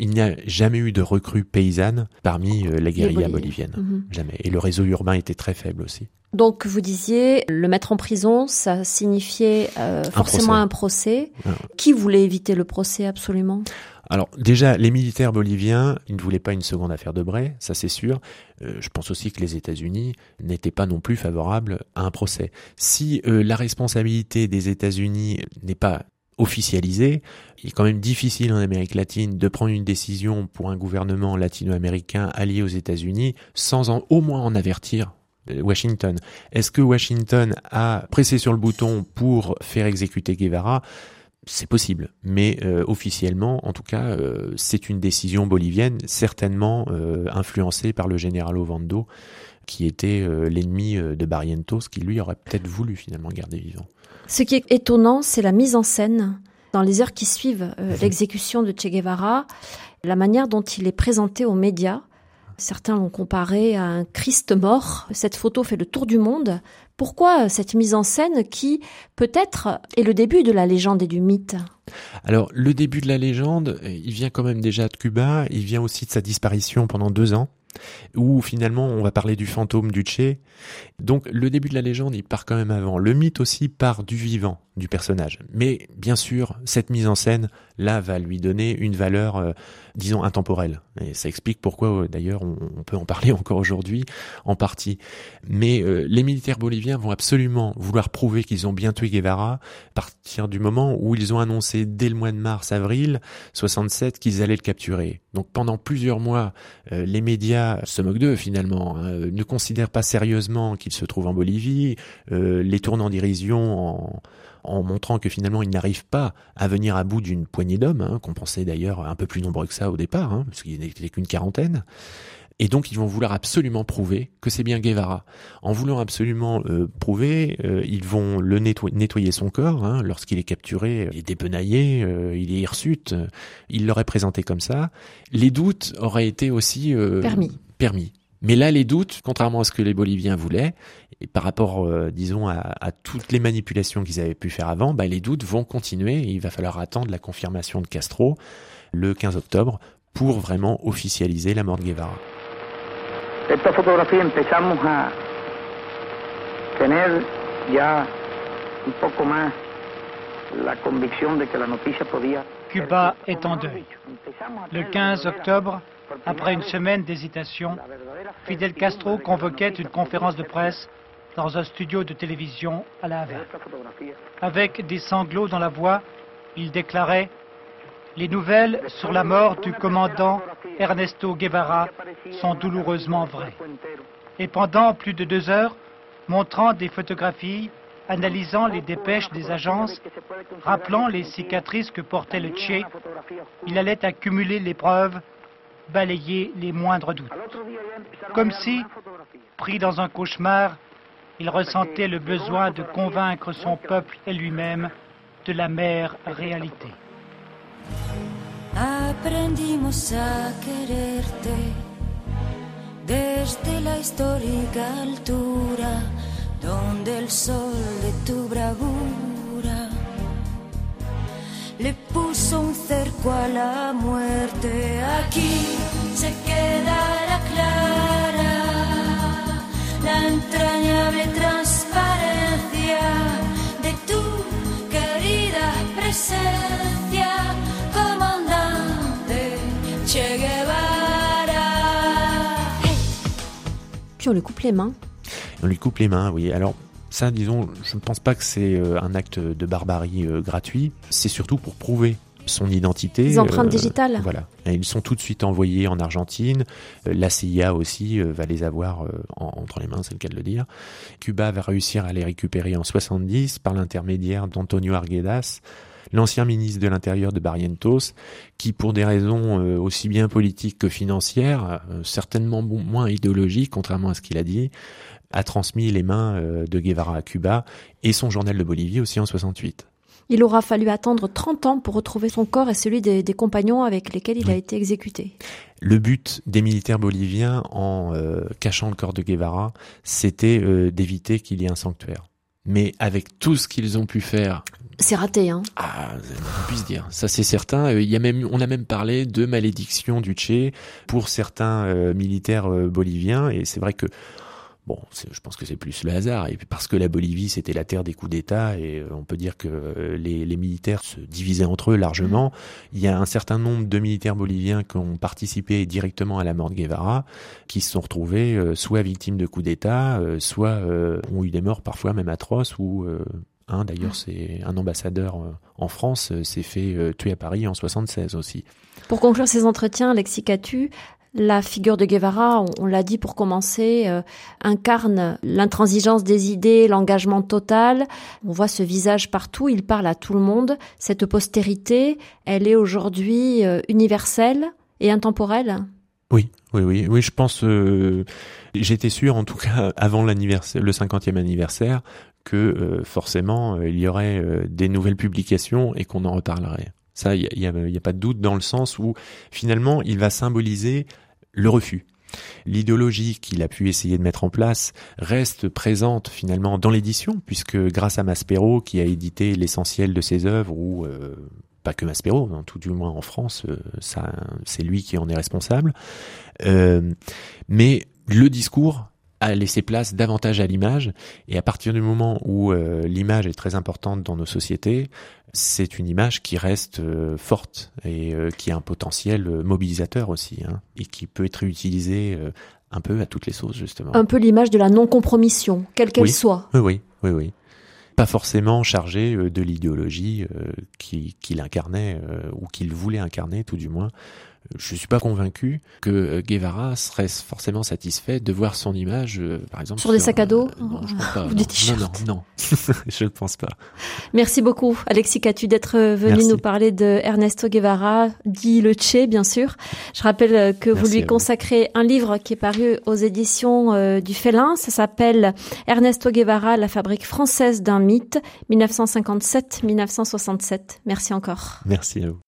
Il n'y a jamais eu de recrues paysannes parmi euh, la guérilla bolivienne. Mhm. Jamais. Et le réseau urbain était très faible aussi. Donc vous disiez, le mettre en prison, ça signifiait euh, forcément un procès. Qui voulait éviter le procès absolument? Alors déjà, les militaires boliviens, ils ne voulaient pas une seconde affaire de Bray, ça c'est sûr. Euh, je pense aussi que les États-Unis n'étaient pas non plus favorables à un procès. Si la responsabilité des États-Unis n'est pas officialisé. Il est quand même difficile en Amérique latine de prendre une décision pour un gouvernement latino-américain allié aux États-Unis sans au moins en avertir euh, Washington. Est-ce que Washington a pressé sur le bouton pour faire exécuter Guevara? C'est possible, mais euh, officiellement, en tout cas, euh, c'est une décision bolivienne, certainement influencée par le général Ovando, qui était l'ennemi de Barrientos, qui lui aurait peut-être voulu finalement garder vivant. Ce qui est étonnant, c'est la mise en scène dans les heures qui suivent euh, mhm. l'exécution de Che Guevara, la manière dont il est présenté aux médias. Certains l'ont comparé à un Christ mort. Cette photo fait le tour du monde. Pourquoi cette mise en scène qui, peut-être, est le début de la légende et du mythe? Alors, le début de la légende, il vient quand même déjà de Cuba, il vient aussi de sa disparition pendant deux ans. où finalement on va parler du fantôme du Tché. Donc le début de la légende, il part quand même avant. Le mythe aussi part du vivant du personnage. Mais bien sûr, cette mise en scène, là, va lui donner une valeur, euh, disons, intemporelle. Et ça explique pourquoi, euh, d'ailleurs, on, peut en parler encore aujourd'hui, en partie. Mais euh, les militaires boliviens vont absolument vouloir prouver qu'ils ont bien tué Guevara à partir du moment où ils ont annoncé dès le mois de mars-avril 67 qu'ils allaient le capturer. Donc pendant plusieurs mois, les médias se moquent d'eux finalement, hein, ne considèrent pas sérieusement qu'ils se trouvent en Bolivie, les tournent en dérision en en montrant que finalement il n'arrive pas à venir à bout d'une poignée d'hommes, hein, qu'on pensait d'ailleurs un peu plus nombreux que ça au départ, hein, parce qu'il n'était qu'une quarantaine. Et donc ils vont vouloir absolument prouver que c'est bien Guevara. En voulant absolument euh, prouver, euh, ils vont le nettoyer, son corps hein, lorsqu'il est capturé, il est dépenaillé, euh, il est hirsute. Il l'aurait présenté comme ça. Les doutes auraient été aussi permis. Permis. Mais là, les doutes, contrairement à ce que les Boliviens voulaient, et par rapport, euh, disons, à, à, toutes les manipulations qu'ils avaient pu faire avant, bah, les doutes vont continuer. il va falloir attendre la confirmation de Castro le 15 octobre pour vraiment officialiser la mort de Guevara. Esta fotografía empezamos a tener ya un poco más la convicción de que la noticia podía Cuba est en deuil. Le 15 octobre, après une semaine d'hésitation, Fidel Castro convoquait une conférence de presse dans un studio de télévision à La Havane. Avec des sanglots dans la voix, il déclarait Les nouvelles sur la mort du commandant Ernesto Guevara sont douloureusement vraies. Et pendant plus de deux heures, montrant des photographies, analysant les dépêches des agences, rappelant les cicatrices que portait le Tché, il allait accumuler les preuves balayer les moindres doutes. Comme si, pris dans un cauchemar, il ressentait le besoin de convaincre son peuple et lui-même de la mère réalité. Le puso un cerco a la muerte. Aquí se queda la clara, la entrañable transparencia de tu querida presencia, comandante Che Guevara. Puis on lui coupe les mains. On lui coupe les mains, oui. Alors ça, disons, je ne pense pas que c'est euh, un acte de barbarie euh, gratuit. C'est surtout pour prouver son identité. Les empreintes euh, digitales. Voilà. Et ils sont tout de suite envoyés en Argentine. La CIA aussi va les avoir entre les mains, c'est le cas de le dire. Cuba va réussir à les récupérer en 70 par l'intermédiaire d'Antonio Arguedas, l'ancien ministre de l'Intérieur de Barrientos, qui pour des raisons aussi bien politiques que financières, certainement moins idéologiques, contrairement à ce qu'il a dit, a transmis les mains euh, de Guevara à Cuba et son journal de Bolivie aussi en 68. Il aura fallu attendre 30 ans pour retrouver son corps et celui des, compagnons avec lesquels il a été exécuté. Le but des militaires boliviens en euh, cachant le corps de Guevara, c'était euh, d'éviter qu'il y ait un sanctuaire. Mais avec tout ce qu'ils ont pu faire, c'est raté, hein. Ah, on puisse dire. Ça, c'est certain. Il y a même, on a même parlé de malédiction du Tché pour certains militaires boliviens. Et c'est vrai que Bon, je pense que c'est plus le hasard. Et puis parce que la Bolivie, c'était la terre des coups d'État, et euh, on peut dire que euh, les, les, militaires se divisaient entre eux largement. Il y a un certain nombre de militaires boliviens qui ont participé directement à la mort de Guevara, qui se sont retrouvés euh, soit victimes de coups d'État, soit ont eu des morts parfois même atroces, ou un d'ailleurs c'est un ambassadeur en France s'est fait tuer à Paris en 76 aussi. Pour conclure ces entretiens, Alexis Catu, la figure de Guevara, on, l'a dit pour commencer, euh, incarne l'intransigeance des idées, l'engagement total. On voit ce visage partout, il parle à tout le monde. Cette postérité, elle est aujourd'hui euh, universelle et intemporelle. Oui, oui, oui, oui. Je pense, euh, j'étais sûr, en tout cas, avant l'anniversaire, le 50e anniversaire, que forcément il y aurait des nouvelles publications et qu'on en reparlerait. Ça, il n'y a, a, pas de doute dans le sens où finalement, il va symboliser le refus. L'idéologie qu'il a pu essayer de mettre en place reste présente finalement dans l'édition, puisque grâce à Maspero, qui a édité l'essentiel de ses œuvres, ou euh, pas que Maspero, hein, tout du moins en France, ça, c'est lui qui en est responsable. mais le discours a laissé place davantage à l'image. Et à partir du moment où euh, l'image est très importante dans nos sociétés, c'est une image qui reste euh, forte et euh, qui a un potentiel mobilisateur aussi, hein, et qui peut être utilisée un peu à toutes les sauces justement. Un peu l'image de la non-compromission, quelle qu'elle soit. Oui, oui, oui, oui. Pas forcément chargée de l'idéologie qu'il incarnait ou qu'il voulait incarner, tout du moins, je suis pas convaincu que euh, Guevara serait forcément satisfait de voir son image, euh, par exemple. Sur, des sacs à dos euh, Non, je pense pas. non, non, non, je ne pense pas. Merci beaucoup, Alexis Catu, d'être venu nous parler de Ernesto Guevara, dit le Che, bien sûr. Je rappelle que vous lui consacrez un livre qui est paru aux éditions du Félin. Ça s'appelle Ernesto Guevara, la fabrique française d'un mythe, 1957-1967. Merci encore. Merci à vous.